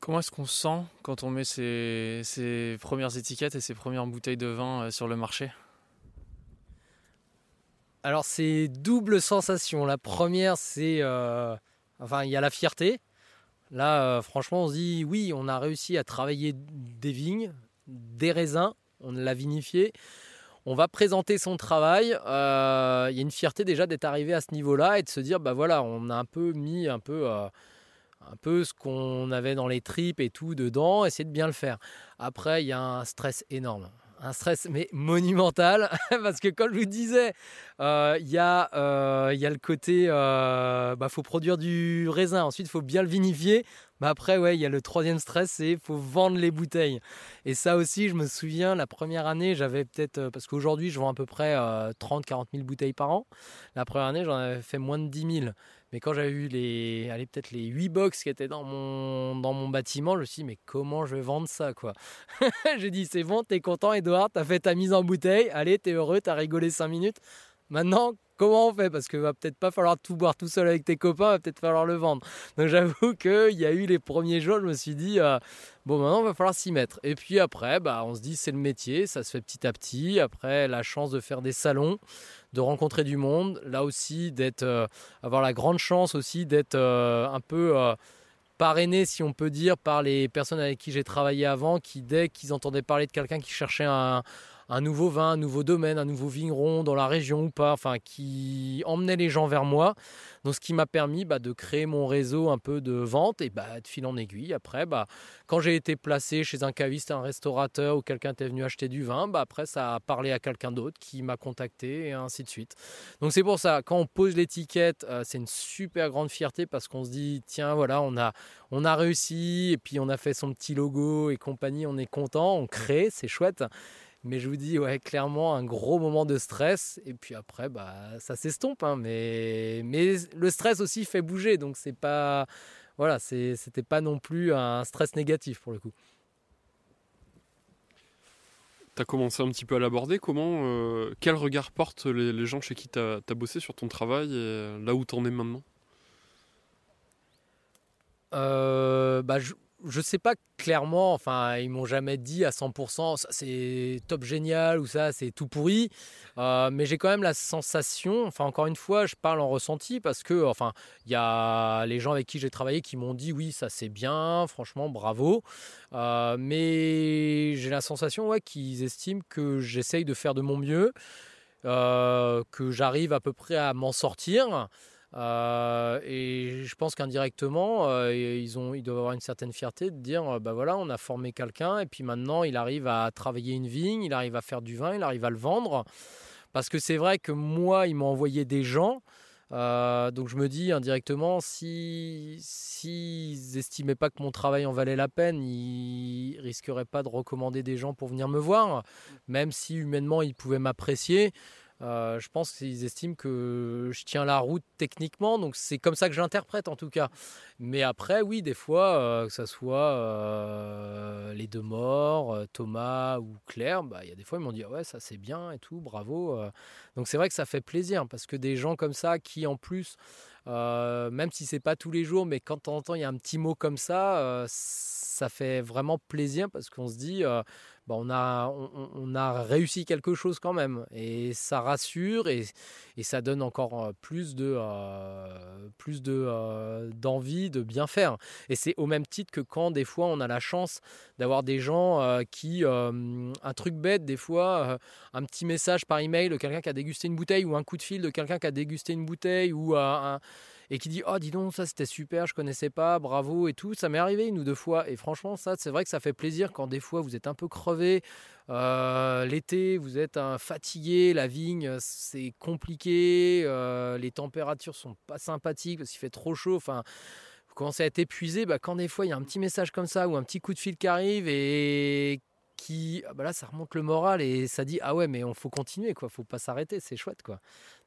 Comment est-ce qu'on sent quand on met ses premières étiquettes et ses premières bouteilles de vin sur le marché? Alors c'est double sensation. La première, c'est, euh, enfin, il y a la fierté. Là, euh, franchement, on se dit, oui, on a réussi à travailler des vignes, des raisins, on l'a vinifié. On va présenter son travail. Euh, il y a une fierté déjà d'être arrivé à ce niveau-là et de se dire, bah voilà, on a un peu mis un peu, un peu ce qu'on avait dans les tripes et tout dedans, essayer de bien le faire. Après, il y a un stress énorme un stress mais monumental parce que comme je vous disais, euh, il y, euh, a le côté, il euh, bah, faut produire du raisin, ensuite il faut bien le vinifier. Après ouais, il y a le troisième stress, c'est faut vendre les bouteilles. Et ça aussi, je me souviens, la première année, j'avais peut-être, parce qu'aujourd'hui je vends à peu près 30-40 000 bouteilles par an. La première année, j'en avais fait moins de 10 000. Mais quand j'avais vu les, allez, peut-être les 8 box qui étaient dans mon, dans mon bâtiment, je me suis dit, mais comment je vais vendre ça, quoi? J'ai dit, c'est bon, t'es content, Edouard, t'as fait ta mise en bouteille, allez, t'es heureux, t'as rigolé 5 minutes. Maintenant, comment on fait? Parce que va peut-être pas falloir tout boire tout seul avec tes copains, va peut-être falloir le vendre. Donc j'avoue qu'il y a eu les premiers jours, je me suis dit, euh, bon maintenant il va falloir s'y mettre. Et puis après, bah, on se dit c'est le métier, ça se fait petit à petit. Après, la chance de faire des salons, de rencontrer du monde, là aussi d'être, euh, avoir la grande chance aussi d'être euh, un peu parrainé, si on peut dire, par les personnes avec qui j'ai travaillé avant, qui dès qu'ils entendaient parler de quelqu'un qui cherchait un un nouveau vin, un nouveau domaine, un nouveau vigneron dans la région ou pas, enfin qui emmenait les gens vers moi. Donc ce qui m'a permis bah, de créer mon réseau un peu de vente et bah, de fil en aiguille. Après, bah, quand j'ai été placé chez un caviste, un restaurateur ou quelqu'un était venu acheter du vin, bah, après ça a parlé à quelqu'un d'autre qui m'a contacté et ainsi de suite. Donc c'est pour ça, quand on pose l'étiquette, euh, c'est une super grande fierté parce qu'on se dit, tiens voilà, on a, on a réussi et puis on a fait son petit logo et compagnie, on est content, on crée, c'est chouette. Mais je vous dis, ouais, clairement, un gros moment de stress. Et puis après, bah, ça s'estompe. Hein, mais, mais le stress aussi fait bouger. Donc, c'est pas. Voilà, c'était pas non plus un stress négatif pour le coup. Tu as commencé un petit peu à l'aborder. Comment, euh, quel regard portent les, gens chez qui tu as, bossé sur ton travail et là où tu en es maintenant? Euh, bah, je, je sais pas clairement, enfin, ils m'ont jamais dit à 100%, ça c'est top génial ou ça c'est tout pourri, euh, mais j'ai quand même la sensation, enfin, encore une fois, je parle en ressenti parce que, enfin, il y a les gens avec qui j'ai travaillé qui m'ont dit oui, ça c'est bien, franchement, bravo, euh, mais j'ai la sensation, ouais, qu'ils estiment que j'essaye de faire de mon mieux, euh, que j'arrive à peu près à m'en sortir. Euh, et je pense qu'indirectement, euh, ils, ont, ils doivent avoir une certaine fierté de dire, euh, bah voilà, on a formé quelqu'un et puis maintenant il arrive à travailler une vigne, il arrive à faire du vin, il arrive à le vendre. Parce que c'est vrai que moi, ils m'ont envoyé des gens Euh, donc je me dis indirectement, si s'ils estimaient pas que mon travail en valait la peine, ils risqueraient pas de recommander des gens pour venir me voir, même si humainement ils pouvaient m'apprécier. Euh, je pense qu'ils estiment que je tiens la route techniquement, donc c'est comme ça que j'interprète en tout cas. Mais après, oui, des fois, euh, que ce soit euh, les deux morts, Thomas ou Claire, bah, il y a des fois ils m'ont dit ouais ça c'est bien et tout, bravo. Donc c'est vrai que ça fait plaisir parce que des gens comme ça qui en plus, même si c'est pas tous les jours, mais quand on entend il y a un petit mot comme ça, ça fait vraiment plaisir parce qu'on se dit bah, on, a, réussi quelque chose quand même. Et ça rassure et, et ça donne encore euh, plus euh, euh, d'envie de bien faire. Et c'est au même titre que quand des fois on a la chance d'avoir des gens qui un truc bête des fois un petit message par email de quelqu'un qui a dégusté une bouteille ou un coup de fil de quelqu'un qui a dégusté une bouteille ou un et qui dit oh dis donc ça c'était super je connaissais pas bravo et tout. Ça m'est arrivé une ou deux fois. Et franchement ça c'est vrai que ça fait plaisir quand des fois vous êtes un peu crevé euh, l'été vous êtes fatigué la vigne c'est compliqué euh, les températures sont pas sympathiques parce qu'il fait trop chaud. Enfin commencez à être épuisé bah, quand des fois il y a un petit message comme ça ou un petit coup de fil qui arrive et qui ah bah là ça remonte le moral et ça dit ah ouais mais on faut continuer quoi. Faut pas s'arrêter. C'est chouette quoi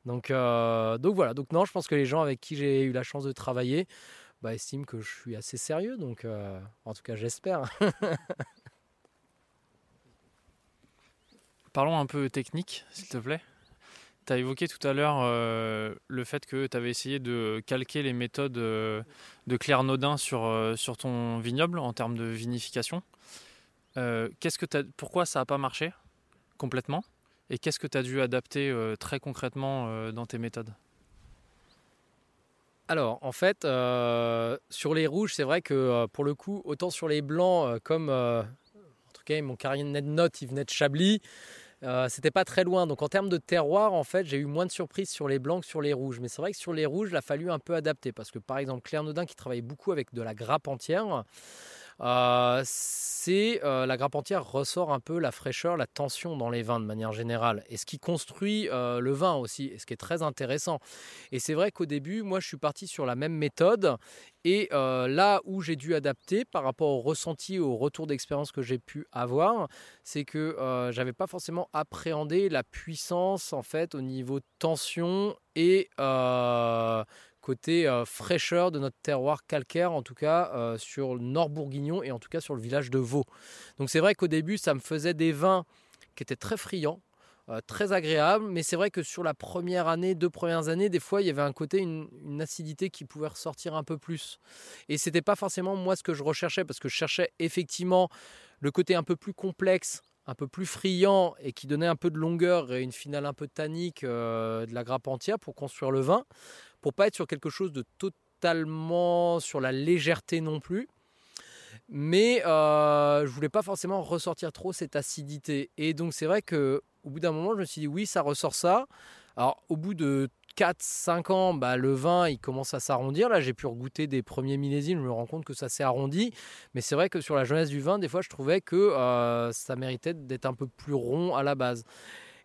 donc, euh, donc voilà, donc non, je pense que les gens avec qui j'ai eu la chance de travailler bah, estiment que je suis assez sérieux, donc euh, en tout cas j'espère. Parlons un peu technique, s'il te plaît. Tu as évoqué tout à l'heure euh, le fait que tu avais essayé de calquer les méthodes de Claire Nodin sur, ton vignoble en termes de vinification. pourquoi ça n'a pas marché complètement? Et qu'est-ce que tu as dû adapter euh, très concrètement euh, dans tes méthodes? Alors, en fait, euh, sur les rouges, c'est vrai que pour le coup, autant sur les blancs, comme en tout cas mon carnet de notes, il venait de Chablis, c'était pas très loin. Donc, en termes de terroir, en fait, j'ai eu moins de surprises sur les blancs que sur les rouges. Mais c'est vrai que sur les rouges, il a fallu un peu adapter parce que, par exemple, Claire Nodin, qui travaille beaucoup avec de la grappe entière, euh, c'est euh, la grappe entière ressort un peu la fraîcheur, la tension dans les vins de manière générale, et ce qui construit euh, le vin aussi, et ce qui est très intéressant. Et c'est vrai qu'au début, moi, je suis parti sur la même méthode, et là où j'ai dû adapter par rapport au ressenti, au retour d'expérience que j'ai pu avoir, c'est que j'avais pas forcément appréhendé la puissance en fait au niveau tension et côté euh, fraîcheur de notre terroir calcaire, en tout cas euh, sur le nord bourguignon et en tout cas sur le village de Vaux. Donc c'est vrai qu'au début, ça me faisait des vins qui étaient très friands, euh, très agréables, mais c'est vrai que sur la première année, deux premières années, des fois, il y avait un côté, une, acidité qui pouvait ressortir un peu plus. Et c'était pas forcément moi ce que je recherchais, parce que je cherchais effectivement le côté un peu plus complexe, un peu plus friand et qui donnait un peu de longueur et une finale un peu tannique de la grappe entière pour construire le vin pour pas être sur quelque chose de totalement sur la légèreté non plus. Mais euh, je voulais pas forcément ressortir trop cette acidité. Et donc c'est vrai que au bout d'un moment, je me suis dit oui, ça ressort ça. Alors au bout de 4-5 ans, bah, le vin il commence à s'arrondir. Là, j'ai pu regoûter des premiers millésimes, je me rends compte que ça s'est arrondi. Mais c'est vrai que sur la jeunesse du vin, des fois, je trouvais que euh, ça méritait d'être un peu plus rond à la base.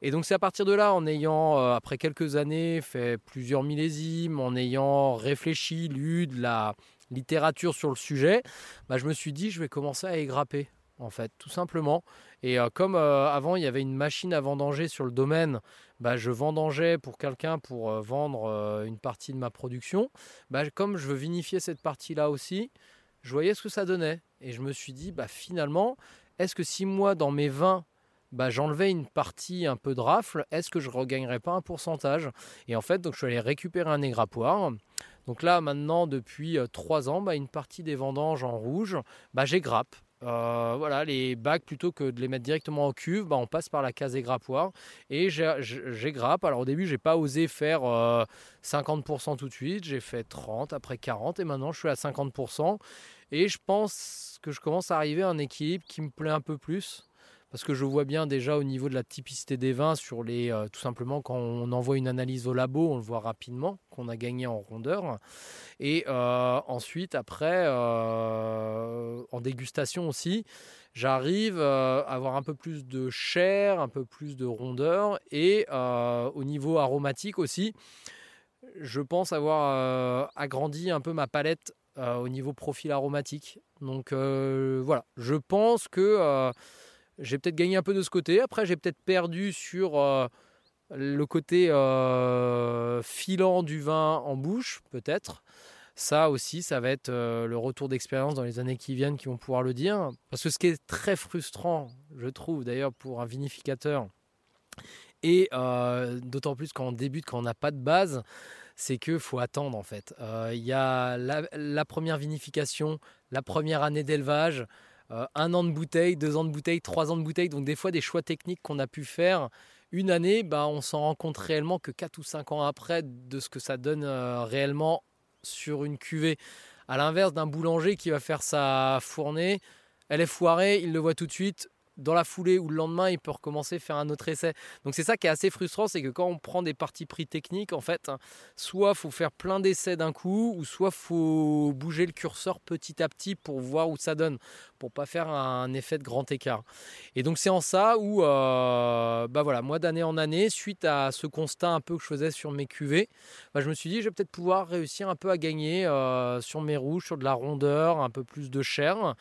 Et donc c'est à partir de là, en ayant, euh, après quelques années, fait plusieurs millésimes, en ayant réfléchi, lu de la littérature sur le sujet, bah, je me suis dit, je vais commencer à égrapper, en fait, tout simplement. Et euh, comme euh, avant, il y avait une machine à vendanger sur le domaine, bah, je vendangeais pour quelqu'un pour vendre une partie de ma production. Bah, comme je veux vinifier cette partie-là aussi, je voyais ce que ça donnait. Et je me suis dit, bah, finalement, est-ce que si moi, dans mes vins, bah, j'enlevais une partie un peu de rafle, est-ce que je ne regagnerais pas un pourcentage? Et en fait, donc, je suis allé récupérer un égrappoir. Donc là, maintenant, depuis euh, trois ans, bah, une partie des vendanges en rouge, bah, j'égrappe. Euh, voilà, les bacs, plutôt que de les mettre directement en cuve, bah, on passe par la case égrappoir et j'égrappe. Alors au début, j'ai pas osé faire 50% euh, tout de suite, j'ai fait 30, après 40 et maintenant je suis à 50%. Et je pense que je commence à arriver à un équilibre qui me plaît un peu plus parce que je vois bien déjà au niveau de la typicité des vins, sur les, euh, tout simplement quand on envoie une analyse au labo, on le voit rapidement qu'on a gagné en rondeur. Et euh, ensuite, après, euh, en dégustation aussi, j'arrive à avoir un peu plus de chair, un peu plus de rondeur, et au niveau aromatique aussi je pense avoir agrandi un peu ma palette au niveau profil aromatique. Donc voilà, je pense que j'ai peut-être gagné un peu de ce côté. Après, j'ai peut-être perdu sur le côté filant du vin en bouche, peut-être. Ça aussi, ça va être le retour d'expérience dans les années qui viennent qui vont pouvoir le dire. Parce que ce qui est très frustrant, je trouve d'ailleurs pour un vinificateur, et d'autant plus quand on débute, quand on n'a pas de base, c'est qu'il faut attendre en fait. Il y a la, première vinification, la première année d'élevage, un an de bouteille, deux ans de bouteille, trois ans de bouteille. Donc des fois des choix techniques qu'on a pu faire une année, bah, on s'en rend compte réellement que quatre ou cinq ans après de ce que ça donne réellement sur une cuvée. À l'inverse d'un boulanger qui va faire sa fournée, elle est foirée, il le voit tout de suite, dans la foulée ou le lendemain, il peut recommencer à faire un autre essai. Donc c'est ça qui est assez frustrant, c'est que quand on prend des parties pris techniques, en fait, soit faut faire plein d'essais d'un coup, ou soit faut bouger le curseur petit à petit pour voir où ça donne, pour pas faire un effet de grand écart. Et donc c'est en ça où, euh, bah voilà, moi d'année en année, suite à ce constat un peu que je faisais sur mes cuvées, bah je me suis dit je vais peut-être pouvoir réussir un peu à gagner euh, sur mes rouges, sur de la rondeur, un peu plus de chair.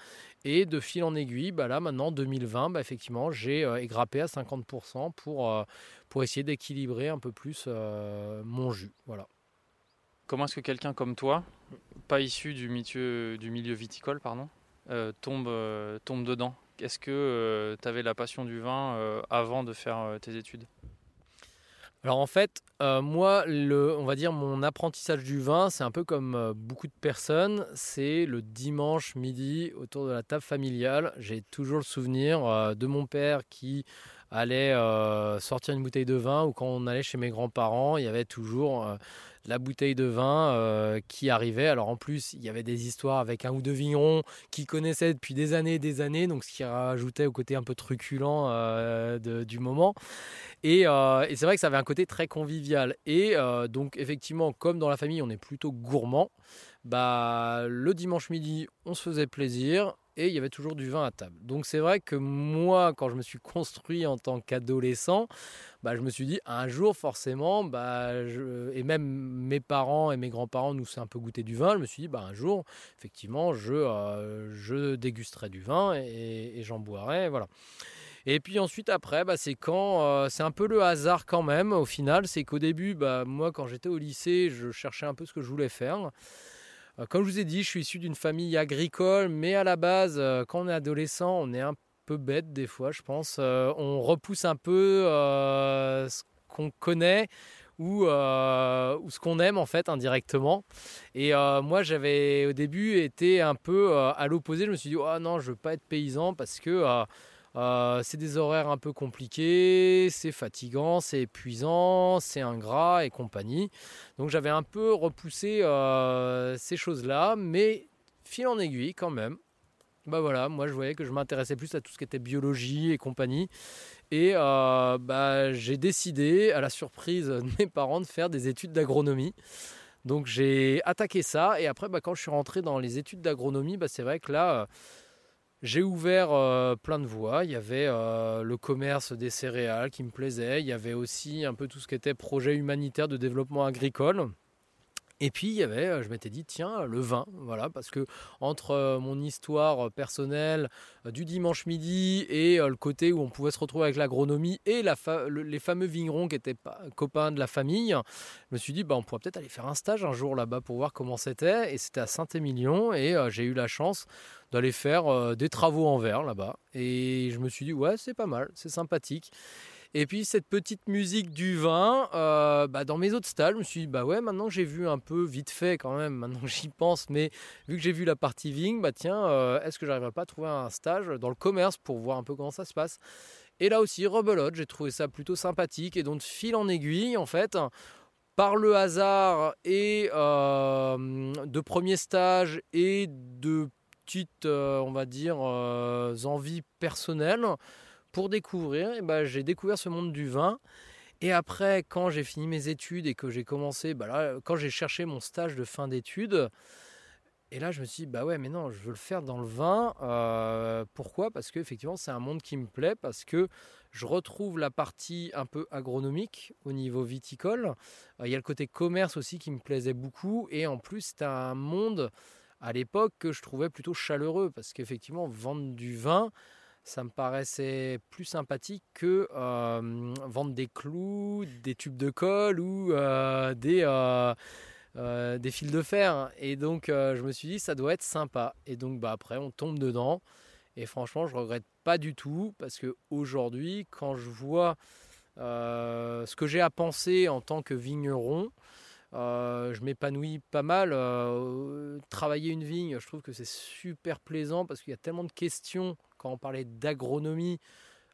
Et de fil en aiguille, bah là maintenant 2020, bah effectivement, j'ai euh, égrappé à 50% pour, euh, pour essayer d'équilibrer un peu plus euh, mon jus. Voilà. Comment est-ce que quelqu'un comme toi, pas issu du milieu, du milieu viticole, pardon, tombe, tombe dedans? Est-ce que tu avais la passion du vin avant de faire tes études? Alors en fait, euh, moi, on va dire mon apprentissage du vin, c'est un peu comme euh, beaucoup de personnes, c'est le dimanche midi autour de la table familiale. J'ai toujours le souvenir euh, de mon père qui allait sortir une bouteille de vin ou quand on allait chez mes grands-parents, il y avait toujours la bouteille de vin euh, qui arrivait. Alors en plus, il y avait des histoires avec un ou deux vignerons qui connaissaient depuis des années et des années, donc ce qui rajoutait au côté un peu truculent euh, du moment. Euh, et, c'est vrai que ça avait un côté très convivial. Et donc effectivement, comme dans la famille, on est plutôt gourmand. Bah, le dimanche midi, on se faisait plaisir et il y avait toujours du vin à table. Donc c'est vrai que moi, quand je me suis construit en tant qu'adolescent, bah, je me suis dit un jour forcément, bah, et même mes parents et mes grands-parents nous c'est un peu goûté du vin, je me suis dit bah, un jour, effectivement, je, euh, je dégusterai du vin et, j'en boirai, voilà. Et puis ensuite après, bah, c'est quand, euh, c'est un peu le hasard quand même au final, c'est qu'au début, bah, moi quand j'étais au lycée, je cherchais un peu ce que je voulais faire. Euh, comme je vous ai dit, je suis issu d'une famille agricole, mais à la base, euh, quand on est adolescent, on est un peu bête des fois, je pense. Euh, on repousse un peu ce qu'on connaît ou, ce qu'on aime en fait indirectement. Et moi, j'avais au début été un peu à l'opposé. Je me suis dit, oh non, je veux pas être paysan parce que euh, c'est des horaires un peu compliqués, c'est fatigant, c'est épuisant, c'est ingrat et compagnie. Donc j'avais un peu repoussé euh, ces choses-là, mais fil en aiguille quand même. Bah voilà, moi je voyais que je m'intéressais plus à tout ce qui était biologie et compagnie. Et euh, bah, j'ai décidé, à la surprise de mes parents, de faire des études d'agronomie. Donc j'ai attaqué ça et après bah, quand je suis rentré dans les études d'agronomie, bah, c'est vrai que là j'ai ouvert euh, plein de voies. Il y avait euh, le commerce des céréales qui me plaisait. Il y avait aussi un peu tout ce qui était projet humanitaire de développement agricole. Et puis il y avait, euh, je m'étais dit, tiens, le vin, voilà, parce que entre euh, mon histoire euh, personnelle du dimanche midi et le côté où on pouvait se retrouver avec l'agronomie et les fameux vignerons qui étaient copains de la famille, je me suis dit, bah, on pourrait peut-être aller faire un stage un jour là-bas pour voir comment c'était. Et c'était à Saint-Émilion et j'ai eu la chance d'aller faire des travaux en verre là-bas. Et je me suis dit, ouais, c'est pas mal, c'est sympathique. Et puis cette petite musique du vin, euh, bah, dans mes autres stages, je me suis dit, bah ouais, maintenant j'ai vu un peu vite fait quand même, maintenant j'y pense, mais vu que j'ai vu la partie vigne, bah tiens, euh, est-ce que j'arriverai pas à trouver un stage dans le commerce pour voir un peu comment ça se passe? Et là aussi, rebelote, j'ai trouvé ça plutôt sympathique, et donc fil en aiguille, en fait, par le hasard et euh, de premiers stages et de petites, on va dire, envies personnelles, pour découvrir, et ben, j'ai découvert ce monde du vin. Et après, quand j'ai fini mes études et que j'ai commencé, bah quand j'ai cherché mon stage de fin d'études, et là, je me suis dit, bah ouais, mais non, je veux le faire dans le vin. Euh, pourquoi? Parce qu'effectivement, c'est un monde qui me plaît, parce que je retrouve la partie un peu agronomique au niveau viticole. Euh, il y a le côté commerce aussi qui me plaisait beaucoup. Et en plus, c'est un monde à l'époque que je trouvais plutôt chaleureux, parce qu'effectivement, vendre du vin, ça me paraissait plus sympathique que vendre des clous, des tubes de colle ou des fils de fer. Et donc, je me suis dit, ça doit être sympa. Et donc, bah, après, on tombe dedans. Et franchement, je regrette pas du tout parce que aujourd'hui, quand je vois ce que j'ai à penser en tant que vigneron, je m'épanouis pas mal. travailler une vigne, je trouve que c'est super plaisant parce qu'il y a tellement de questions quand on parlait d'agronomie.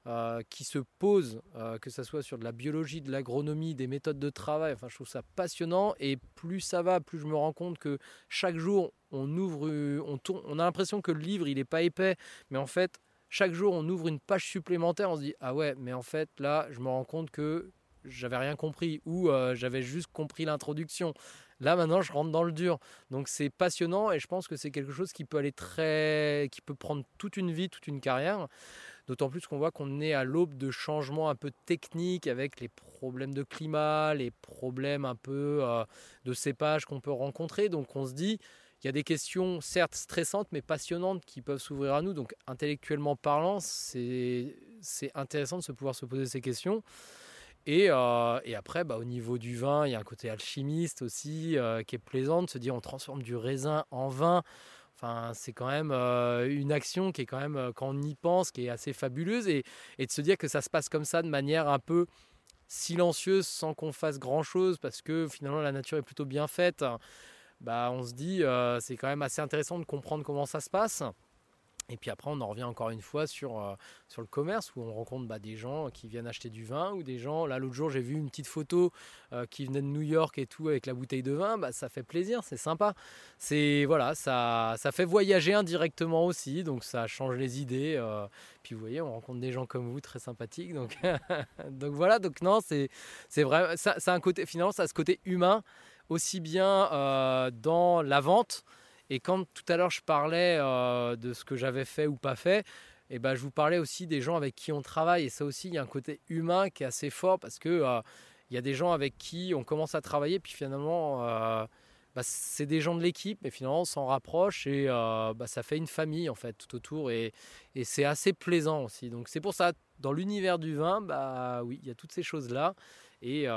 Euh, qui se posent, euh, que ce soit sur de la biologie, de l'agronomie, des méthodes de travail. Enfin, je trouve ça passionnant. Et plus ça va, plus je me rends compte que chaque jour, on ouvre, on, tourne, on a l'impression que le livre, il n'est pas épais. Mais en fait, chaque jour, on ouvre une page supplémentaire. On se dit, ah ouais, mais en fait, là, je me rends compte que j'avais rien compris ou euh, j'avais juste compris l'introduction. Là maintenant, je rentre dans le dur. Donc c'est passionnant et je pense que c'est quelque chose qui peut aller très, qui peut prendre toute une vie, toute une carrière. D'autant plus qu'on voit qu'on est à l'aube de changements un peu techniques avec les problèmes de climat, les problèmes un peu euh, de cépage qu'on peut rencontrer. Donc on se dit, il y a des questions certes stressantes mais passionnantes qui peuvent s'ouvrir à nous. Donc intellectuellement parlant, c'est intéressant de se pouvoir se poser ces questions. Et, euh, et après, bah, au niveau du vin, il y a un côté alchimiste aussi euh, qui est plaisant de se dire on transforme du raisin en vin. Enfin, c'est quand même euh, une action qui est quand même, quand on y pense, qui est assez fabuleuse. Et, de se dire que ça se passe comme ça de manière un peu silencieuse sans qu'on fasse grand chose parce que finalement la nature est plutôt bien faite, bah, on se dit c'est quand même assez intéressant de comprendre comment ça se passe. Et puis après, on en revient encore une fois sur, euh, sur le commerce où on rencontre bah, des gens qui viennent acheter du vin ou des gens. Là, l'autre jour, j'ai vu une petite photo euh, qui venait de New York et tout avec la bouteille de vin. Bah, ça fait plaisir, c'est sympa. C'est voilà, ça, ça fait voyager indirectement aussi, donc ça change les idées. Euh. puis vous voyez, on rencontre des gens comme vous très sympathiques. Donc, donc voilà, donc non, c'est vrai. Ça, ça, a un côté, finalement, ça a ce côté humain aussi bien dans la vente et quand tout à l'heure je parlais euh, de ce que j'avais fait ou pas fait, et eh ben, je vous parlais aussi des gens avec qui on travaille. Et ça aussi, il y a un côté humain qui est assez fort parce que euh, il y a des gens avec qui on commence à travailler, puis finalement, euh, bah, c'est des gens de l'équipe, mais finalement, on s'en rapproche et bah, ça fait une famille en fait tout autour. Et, et c'est assez plaisant aussi. Donc c'est pour ça, dans l'univers du vin, bah oui, il y a toutes ces choses-là. Et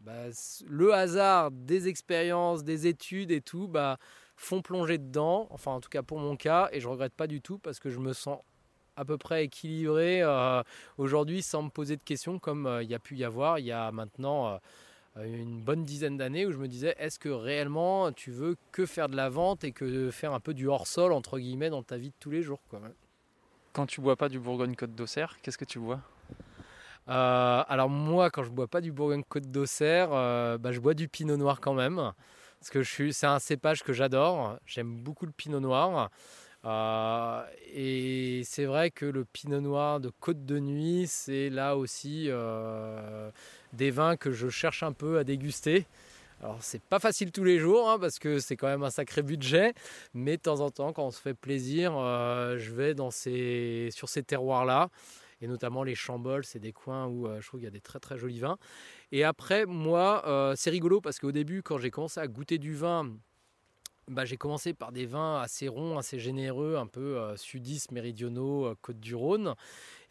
bah, le hasard des expériences, des études et tout, bah, font plonger dedans, enfin en tout cas pour mon cas, et je regrette pas du tout parce que je me sens à peu près équilibré euh, aujourd'hui sans me poser de questions comme euh, il y a pu y avoir il y a maintenant euh, une bonne dizaine d'années où je me disais est-ce que réellement tu veux que faire de la vente et que faire un peu du hors-sol entre guillemets dans ta vie de tous les jours quoi? Quand tu bois pas du Bourgogne Côte d'Auxerre, qu'est-ce que tu bois? Alors moi, quand je bois pas du Bourgogne Côte d'Auxerre, bah, je bois du Pinot Noir quand même. C'est un cépage que j'adore. J'aime beaucoup le pinot noir. Euh, et c'est vrai que le pinot noir de Côte de Nuit, c'est là aussi euh, des vins que je cherche un peu à déguster. Alors c'est pas facile tous les jours hein, parce que c'est quand même un sacré budget, mais de temps en temps quand on se fait plaisir, euh, je vais sur ces terroirs là et notamment les Chambols, c'est des coins où je trouve qu'il y a des très très jolis vins. Et après, moi, euh, c'est rigolo parce qu'au début, quand j'ai commencé à goûter du vin, bah, j'ai commencé par des vins assez ronds, assez généreux, un peu euh, sudistes, méridionaux, euh, Côte du Rhône.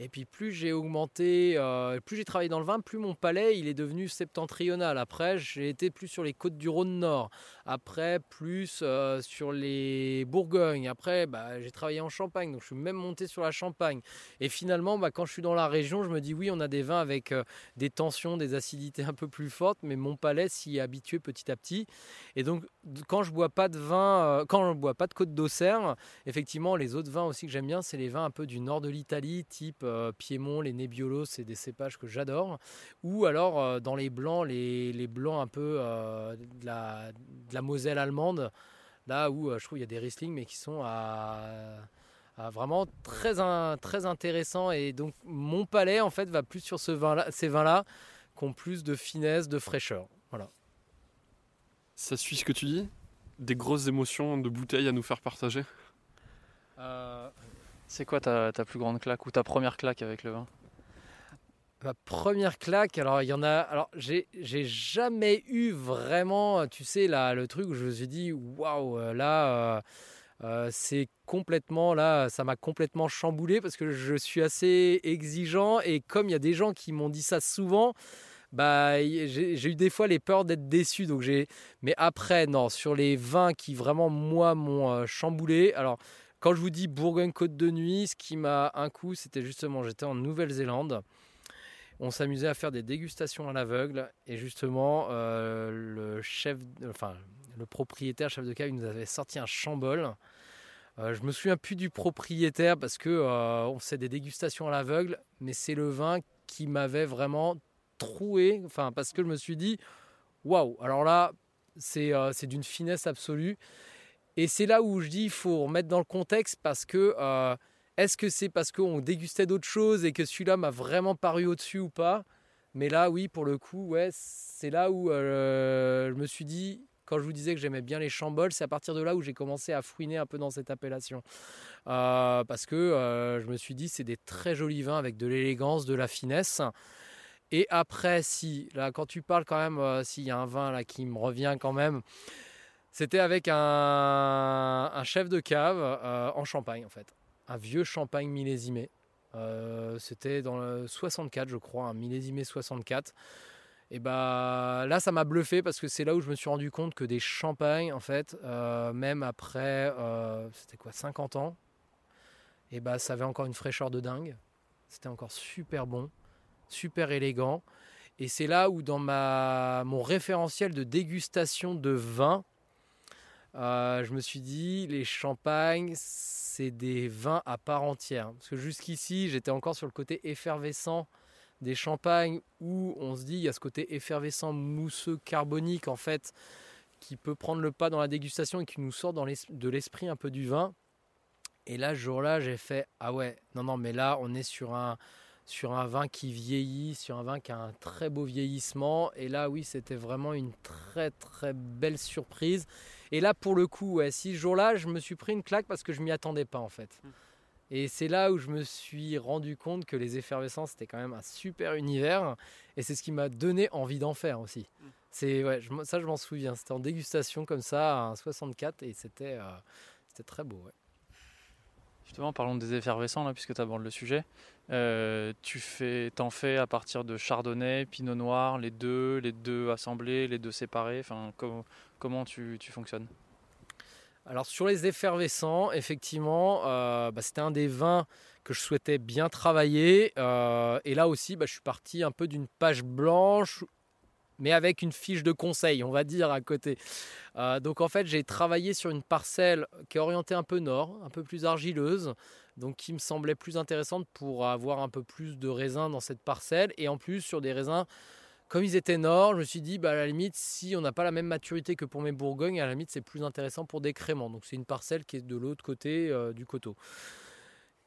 Et puis plus j'ai augmenté, euh, plus j'ai travaillé dans le vin, plus mon palais il est devenu septentrional. Après j'ai été plus sur les côtes du Rhône Nord. Après plus euh, sur les Bourgognes. Après bah, j'ai travaillé en Champagne, donc je suis même monté sur la Champagne. Et finalement bah, quand je suis dans la région, je me dis oui on a des vins avec des tensions, des acidités un peu plus fortes, mais mon palais s'y est habitué petit à petit. Et donc quand je bois pas de vin, quand je bois pas de Côte d'Auxerre, effectivement les autres vins aussi que j'aime bien, c'est les vins un peu du nord de l'Italie, type euh, Piémont, les Nebbiolo, c'est des cépages que j'adore. Ou alors euh, dans les blancs, les, blancs un peu euh, de, la, Moselle allemande, là où je trouve il y a des Riesling, mais qui sont vraiment très, très intéressants. Et donc mon palais en fait va plus sur ces vins-là, qui ont plus de finesse, de fraîcheur. Voilà. Ça suit ce que tu dis? Des grosses émotions de bouteille à nous faire partager euh, C'est quoi ta, ta, plus grande claque ou ta première claque avec le vin? Ma première claque, alors il y en a. Alors j'ai jamais eu vraiment, tu sais, là, le truc où je me suis dit, waouh, là. Euh, c'est complètement là, ça m'a complètement chamboulé parce que je suis assez exigeant et comme il y a des gens qui m'ont dit ça souvent, bah j'ai eu des fois les peurs d'être déçu. Donc mais après non, sur les vins qui vraiment moi m'ont euh, chamboulé. Alors quand je vous dis Bourgogne Côte de Nuit, ce qui m'a un coup, c'était justement j'étais en Nouvelle-Zélande. On s'amusait à faire des dégustations à l'aveugle et justement euh, le chef, enfin le propriétaire, chef de cave, il nous avait sorti un chambol. Euh, je me souviens plus du propriétaire parce que euh, on faisait des dégustations à l'aveugle, mais c'est le vin qui m'avait vraiment troué. Enfin, parce que je me suis dit, waouh, alors là, c'est euh, d'une finesse absolue. Et c'est là où je dis, il faut remettre dans le contexte parce que euh, est-ce que c'est parce qu'on dégustait d'autres choses et que celui-là m'a vraiment paru au-dessus ou pas? Mais là, oui, pour le coup, ouais, c'est là où je me suis dit, quand je vous disais que j'aimais bien les chambols, c'est à partir de là où j'ai commencé à fouiner un peu dans cette appellation. Euh, parce que euh, je me suis dit, c'est des très jolis vins avec de l'élégance, de la finesse. Et après, si, là, quand tu parles quand même, euh, s'il y a un vin là qui me revient quand même, c'était avec un, chef de cave en Champagne, en fait. Un vieux Champagne millésimé. c'était dans le 64, je crois, un millésimé 64. Et bah là, ça m'a bluffé parce que c'est là où je me suis rendu compte que des champagnes, en fait, euh, même après, euh, c'était quoi, 50 ans, et bah ça avait encore une fraîcheur de dingue. C'était encore super bon, super élégant. Et c'est là où dans ma, mon référentiel de dégustation de vin, euh, je me suis dit, les champagnes, c'est des vins à part entière. Parce que jusqu'ici, j'étais encore sur le côté effervescent des champagnes où on se dit il y a ce côté effervescent, mousseux, carbonique en fait, qui peut prendre le pas dans la dégustation et qui nous sort dans de l'esprit un peu du vin. Et là, ce jour-là, j'ai fait ah ouais, non non, mais là on est sur un sur un vin qui vieillit, sur un vin qui a un très beau vieillissement. Et là, oui, c'était vraiment une très très belle surprise. Et là, pour le coup, ouais, si ce jour-là, je me suis pris une claque parce que je m'y attendais pas en fait. Mmh. Et c'est là où je me suis rendu compte que les effervescences, c'était quand même un super univers. Et c'est ce qui m'a donné envie d'en faire aussi. Mm. C'est ouais, ça, je m'en souviens. C'était en dégustation comme ça, un 64, et c'était euh, c'était très beau. Ouais. Justement, parlons des effervescents, là, puisque tu abordes le sujet. Euh, tu fais, t'en fais à partir de Chardonnay, Pinot Noir, les deux, les deux assemblés, les deux séparés. Comment tu, tu fonctionnes? Alors sur les effervescents, effectivement, euh, bah, c'était un des vins que je souhaitais bien travailler. Euh, et là aussi, bah, je suis parti un peu d'une page blanche, mais avec une fiche de conseil, on va dire, à côté. Euh, donc en fait, j'ai travaillé sur une parcelle qui est orientée un peu nord, un peu plus argileuse, donc qui me semblait plus intéressante pour avoir un peu plus de raisins dans cette parcelle, et en plus sur des raisins comme ils étaient nord, je me suis dit, bah, à la limite, si on n'a pas la même maturité que pour mes Bourgognes, à la limite, c'est plus intéressant pour des créments. Donc, c'est une parcelle qui est de l'autre côté euh, du coteau.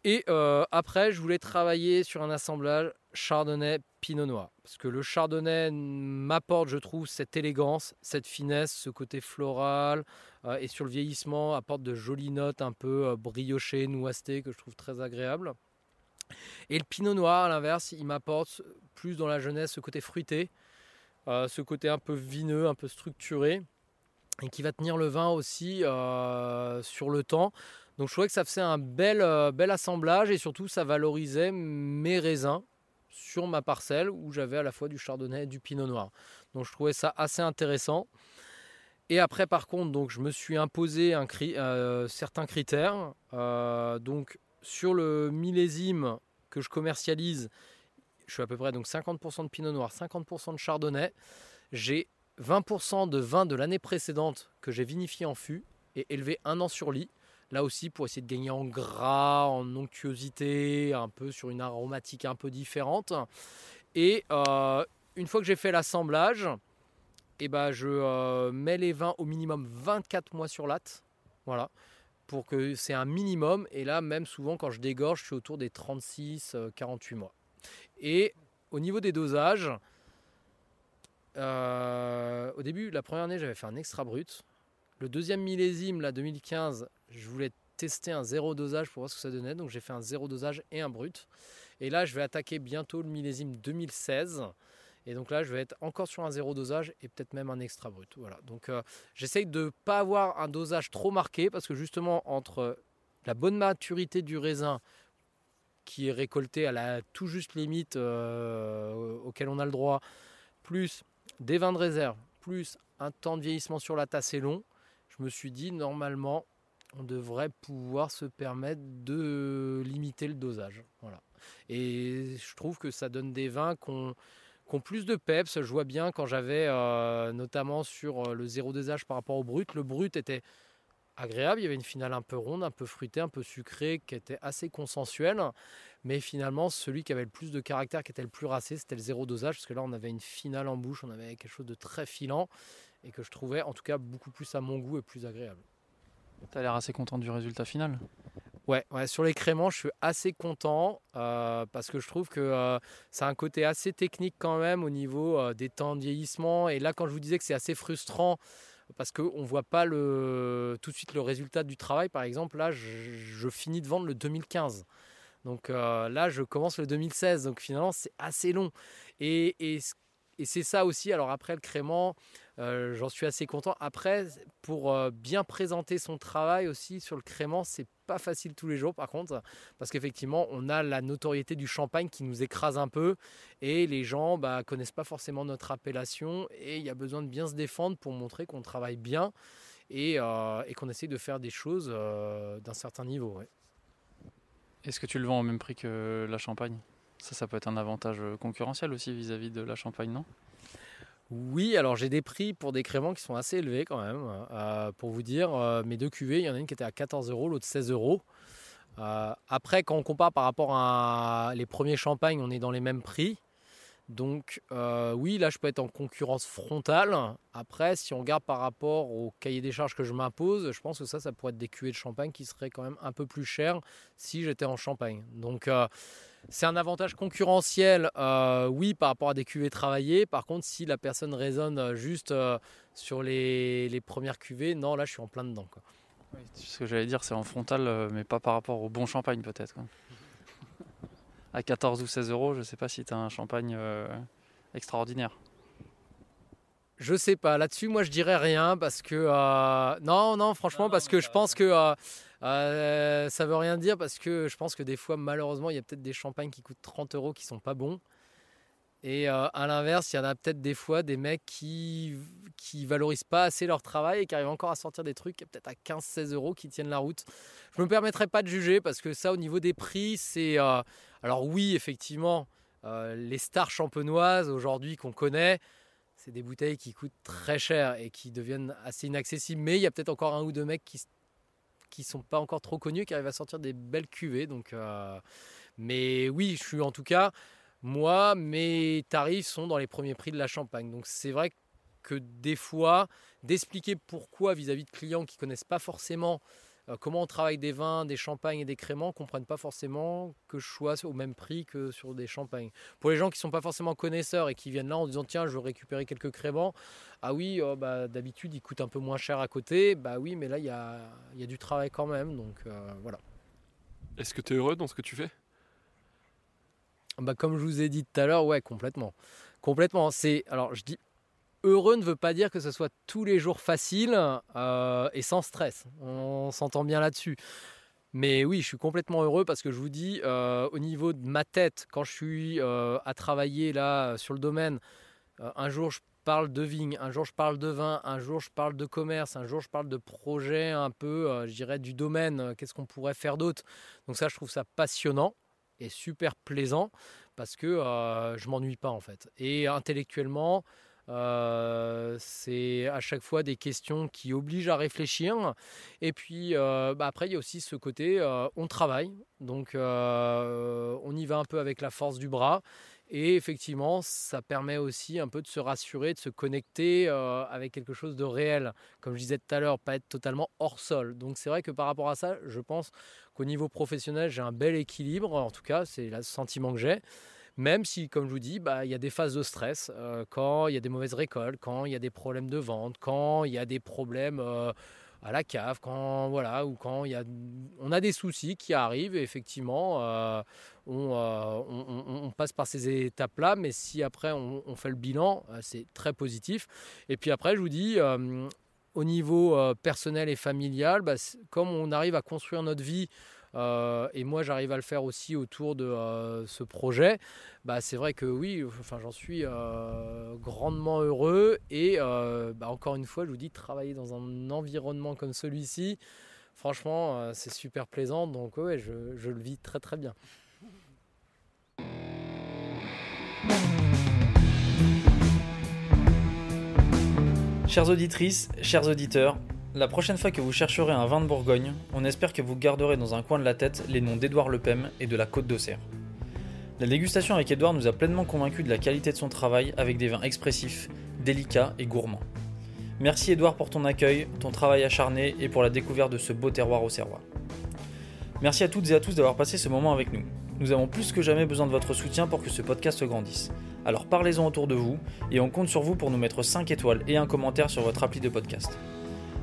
Et euh, après, je voulais travailler sur un assemblage Chardonnay Pinot Noir. Parce que le Chardonnay m'apporte, je trouve, cette élégance, cette finesse, ce côté floral. Euh, et sur le vieillissement, apporte de jolies notes un peu briochées, noistées, que je trouve très agréables. Et le pinot noir, à l'inverse, il m'apporte plus dans la jeunesse ce côté fruité, euh, ce côté un peu vineux, un peu structuré, et qui va tenir le vin aussi euh, sur le temps. Donc je trouvais que ça faisait un bel, euh, bel assemblage et surtout ça valorisait mes raisins sur ma parcelle où j'avais à la fois du chardonnay et du pinot noir. Donc je trouvais ça assez intéressant. Et après, par contre, je me suis imposé un certains critères. donc, sur le millésime que je commercialise, je suis à peu près donc 50% de pinot noir, 50% de chardonnay. J'ai 20% de vin de l'année précédente que j'ai vinifié en fût et élevé un an sur lit. Là aussi pour essayer de gagner en gras, en onctuosité, un peu sur une aromatique un peu différente. Et euh, une fois que j'ai fait l'assemblage, eh ben je euh, mets les vins au minimum 24 mois sur latte. Voilà pour que c'est un minimum. Et là, même souvent, quand je dégorge, je suis autour des 36-48 euh, mois. Et au niveau des dosages, au début, la première année, j'avais fait un extra brut. le deuxième millésime, la 2015, je voulais tester un zéro dosage pour voir ce que ça donnait. Donc j'ai fait un zéro dosage et un brut. Et là, je vais attaquer bientôt le millésime 2016. Et donc là, je vais être encore sur un zéro dosage et peut-être même un extra brut. Voilà. Donc euh, j'essaye de ne pas avoir un dosage trop marqué parce que justement, entre la bonne maturité du raisin qui est récolté à la tout juste limite euh, auquel on a le droit, plus des vins de réserve, plus un temps de vieillissement sur la tasse est long, je me suis dit normalement on devrait pouvoir se permettre de limiter le dosage. Voilà. Et je trouve que ça donne des vins qu'on qui ont plus de peps. Je vois bien quand j'avais euh, notamment sur euh, le zéro dosage par rapport au brut, le brut était agréable. Il y avait une finale un peu ronde, un peu fruitée, un peu sucrée, qui était assez consensuelle. Mais finalement, celui qui avait le plus de caractère, qui était le plus racé, c'était le zéro dosage, parce que là, on avait une finale en bouche, on avait quelque chose de très filant et que je trouvais en tout cas beaucoup plus à mon goût et plus agréable. Tu as l'air assez content du résultat final Ouais, ouais, sur les créments, je suis assez content euh, parce que je trouve que euh, a un côté assez technique quand même au niveau euh, des temps de vieillissement. Et là, quand je vous disais que c'est assez frustrant parce qu'on ne voit pas le, tout de suite le résultat du travail, par exemple, là, je, finis de vendre le 2015. Donc là, je commence le 2016. Donc finalement, c'est assez long. Et, et c'est ça aussi. Alors après, le crément, euh, j'en suis assez content. Après, pour euh, bien présenter son travail aussi sur le crément, c'est pas facile tous les jours par contre, parce qu'effectivement, on a la notoriété du champagne qui nous écrase un peu et les gens bah, connaissent pas forcément notre appellation et il y a besoin de bien se défendre pour montrer qu'on travaille bien et, euh, qu'on essaye de faire des choses d'un certain niveau. Est-ce que tu le vends au même prix que la champagne? Ça, ça peut être un avantage concurrentiel aussi vis-à-vis -vis de la champagne, non? Oui, alors j'ai des prix pour des créments qui sont assez élevés quand même. Euh, pour vous dire, euh, mes deux cuvées, il y en a une qui était à 14 euros, l'autre 16 euros. Euh, après, quand on compare par rapport à les premiers champagnes, on est dans les mêmes prix. Donc oui, là je peux être en concurrence frontale. Après, si on regarde par rapport au cahier des charges que je m'impose, je pense que ça, ça pourrait être des cuvées de champagne qui seraient quand même un peu plus chères si j'étais en champagne. Donc c'est un avantage concurrentiel, euh, oui, par rapport à des cuvées travaillées. Par contre, si la personne raisonne euh, juste euh, sur les, premières cuvées, non, là, je suis en plein dedans. ce que j'allais dire, c'est en frontal, mais pas par rapport au bon champagne, peut-être. À 14 ou 16 euros, je ne sais pas si tu as un champagne extraordinaire. Je sais pas. Là-dessus, moi, je dirais rien parce que non, non, franchement, parce que je pense que euh, ça veut rien dire parce que je pense que des fois, malheureusement, il y a peut-être des champagnes qui coûtent 30 euros qui sont pas bons. Et euh, à l'inverse, il y en a peut-être des fois des mecs qui qui valorisent pas assez leur travail et qui arrivent encore à sortir des trucs peut-être à 15-16 euros qui tiennent la route. Je me permettrai pas de juger parce que ça, au niveau des prix, c'est euh, alors oui, effectivement, les stars champenoises aujourd'hui qu'on connaît, c'est des bouteilles qui coûtent très cher et qui deviennent assez inaccessibles. Mais il y a peut-être encore un ou deux mecs qui qui sont pas encore trop connus, qui arrivent à sortir des belles cuvées. Donc, euh, mais oui, je suis en tout cas, moi, mes tarifs sont dans les premiers prix de la Champagne. Donc c'est vrai que des fois, d'expliquer pourquoi vis-à-vis de clients qui connaissent pas forcément euh, comment on travaille des vins, des champagnes et des créments, ne comprennent pas forcément que je sois au même prix que sur des champagnes. Pour les gens qui ne sont pas forcément connaisseurs et qui viennent là en disant tiens, je veux récupérer quelques créments, ah oui, oh, bah, d'habitude, ils coûtent un peu moins cher à côté. Bah oui, mais là, il y a, y a, du travail quand même. Donc euh, voilà. Est-ce que tu es heureux dans ce que tu fais? Bah, Comme je vous ai dit tout à l'heure, ouais, complètement. Complètement. C'est, alors, je dis heureux ne veut pas dire que ce soit tous les jours facile euh, et sans stress. On s'entend bien là-dessus. Mais oui, je suis complètement heureux parce que je vous dis, euh, au niveau de ma tête, quand je suis euh, à travailler là sur le domaine, un jour je parle de vigne, un jour je parle de vin, un jour je parle de commerce, un jour je parle de projet un peu, je dirais, du domaine, qu'est-ce qu'on pourrait faire d'autre? Donc ça, je trouve ça passionnant et super plaisant parce que je m'ennuie pas en fait. Et intellectuellement, euh, c'est à chaque fois des questions qui obligent à réfléchir. Et puis euh, bah, après, il y a aussi ce côté, euh, on travaille, donc on y va un peu avec la force du bras. Et effectivement, ça permet aussi un peu de se rassurer, de se connecter avec quelque chose de réel. Comme je disais tout à l'heure, pas être totalement hors sol. Donc c'est vrai que par rapport à ça, je pense qu'au niveau professionnel, j'ai un bel équilibre. En tout cas, c'est le sentiment que j'ai. Même si, comme je vous dis, bah, il y a des phases de stress, euh, quand il y a des mauvaises récoltes, quand il y a des problèmes de vente, quand il y a des problèmes euh, à la cave, quand voilà, ou quand il y a, on a des soucis qui arrivent. Effectivement, euh, on, passe par ces étapes-là, mais si après on, fait le bilan, c'est très positif. Et puis après, je vous dis, au niveau personnel et familial, bah, comme on arrive à construire notre vie euh, et moi, j'arrive à le faire aussi autour de euh, ce projet. Bah, c'est vrai que oui, enfin, j'en suis euh, grandement heureux. Et bah, encore une fois, je vous dis, travailler dans un environnement comme celui-ci, franchement, c'est super plaisant. Donc, ouais, je, je le vis très très bien. Chères auditrices, chers auditeurs, la prochaine fois que vous chercherez un vin de Bourgogne, on espère que vous garderez dans un coin de la tête les noms d'Édouard Lepem et de la Côte d'Auxerre. La dégustation avec Édouard nous a pleinement convaincus de la qualité de son travail avec des vins expressifs, délicats et gourmands. Merci Édouard pour ton accueil, ton travail acharné et pour la découverte de ce beau terroir auxerrois. Merci à toutes et à tous d'avoir passé ce moment avec nous. Nous avons plus que jamais besoin de votre soutien pour que ce podcast grandisse. Alors parlez-en autour de vous et on compte sur vous pour nous mettre 5 étoiles et un commentaire sur votre appli de podcast.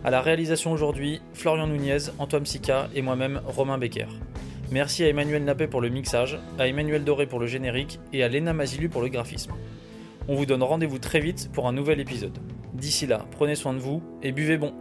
À la réalisation aujourd'hui, Florian Nunez, Antoine Sica et moi-même, Romain Becker. Merci à Emmanuel Nappé pour le mixage, à Emmanuel Doré pour le générique et à Léna Mazilu pour le graphisme. On vous donne rendez-vous très vite pour un nouvel épisode. D'ici là, prenez soin de vous et buvez bon.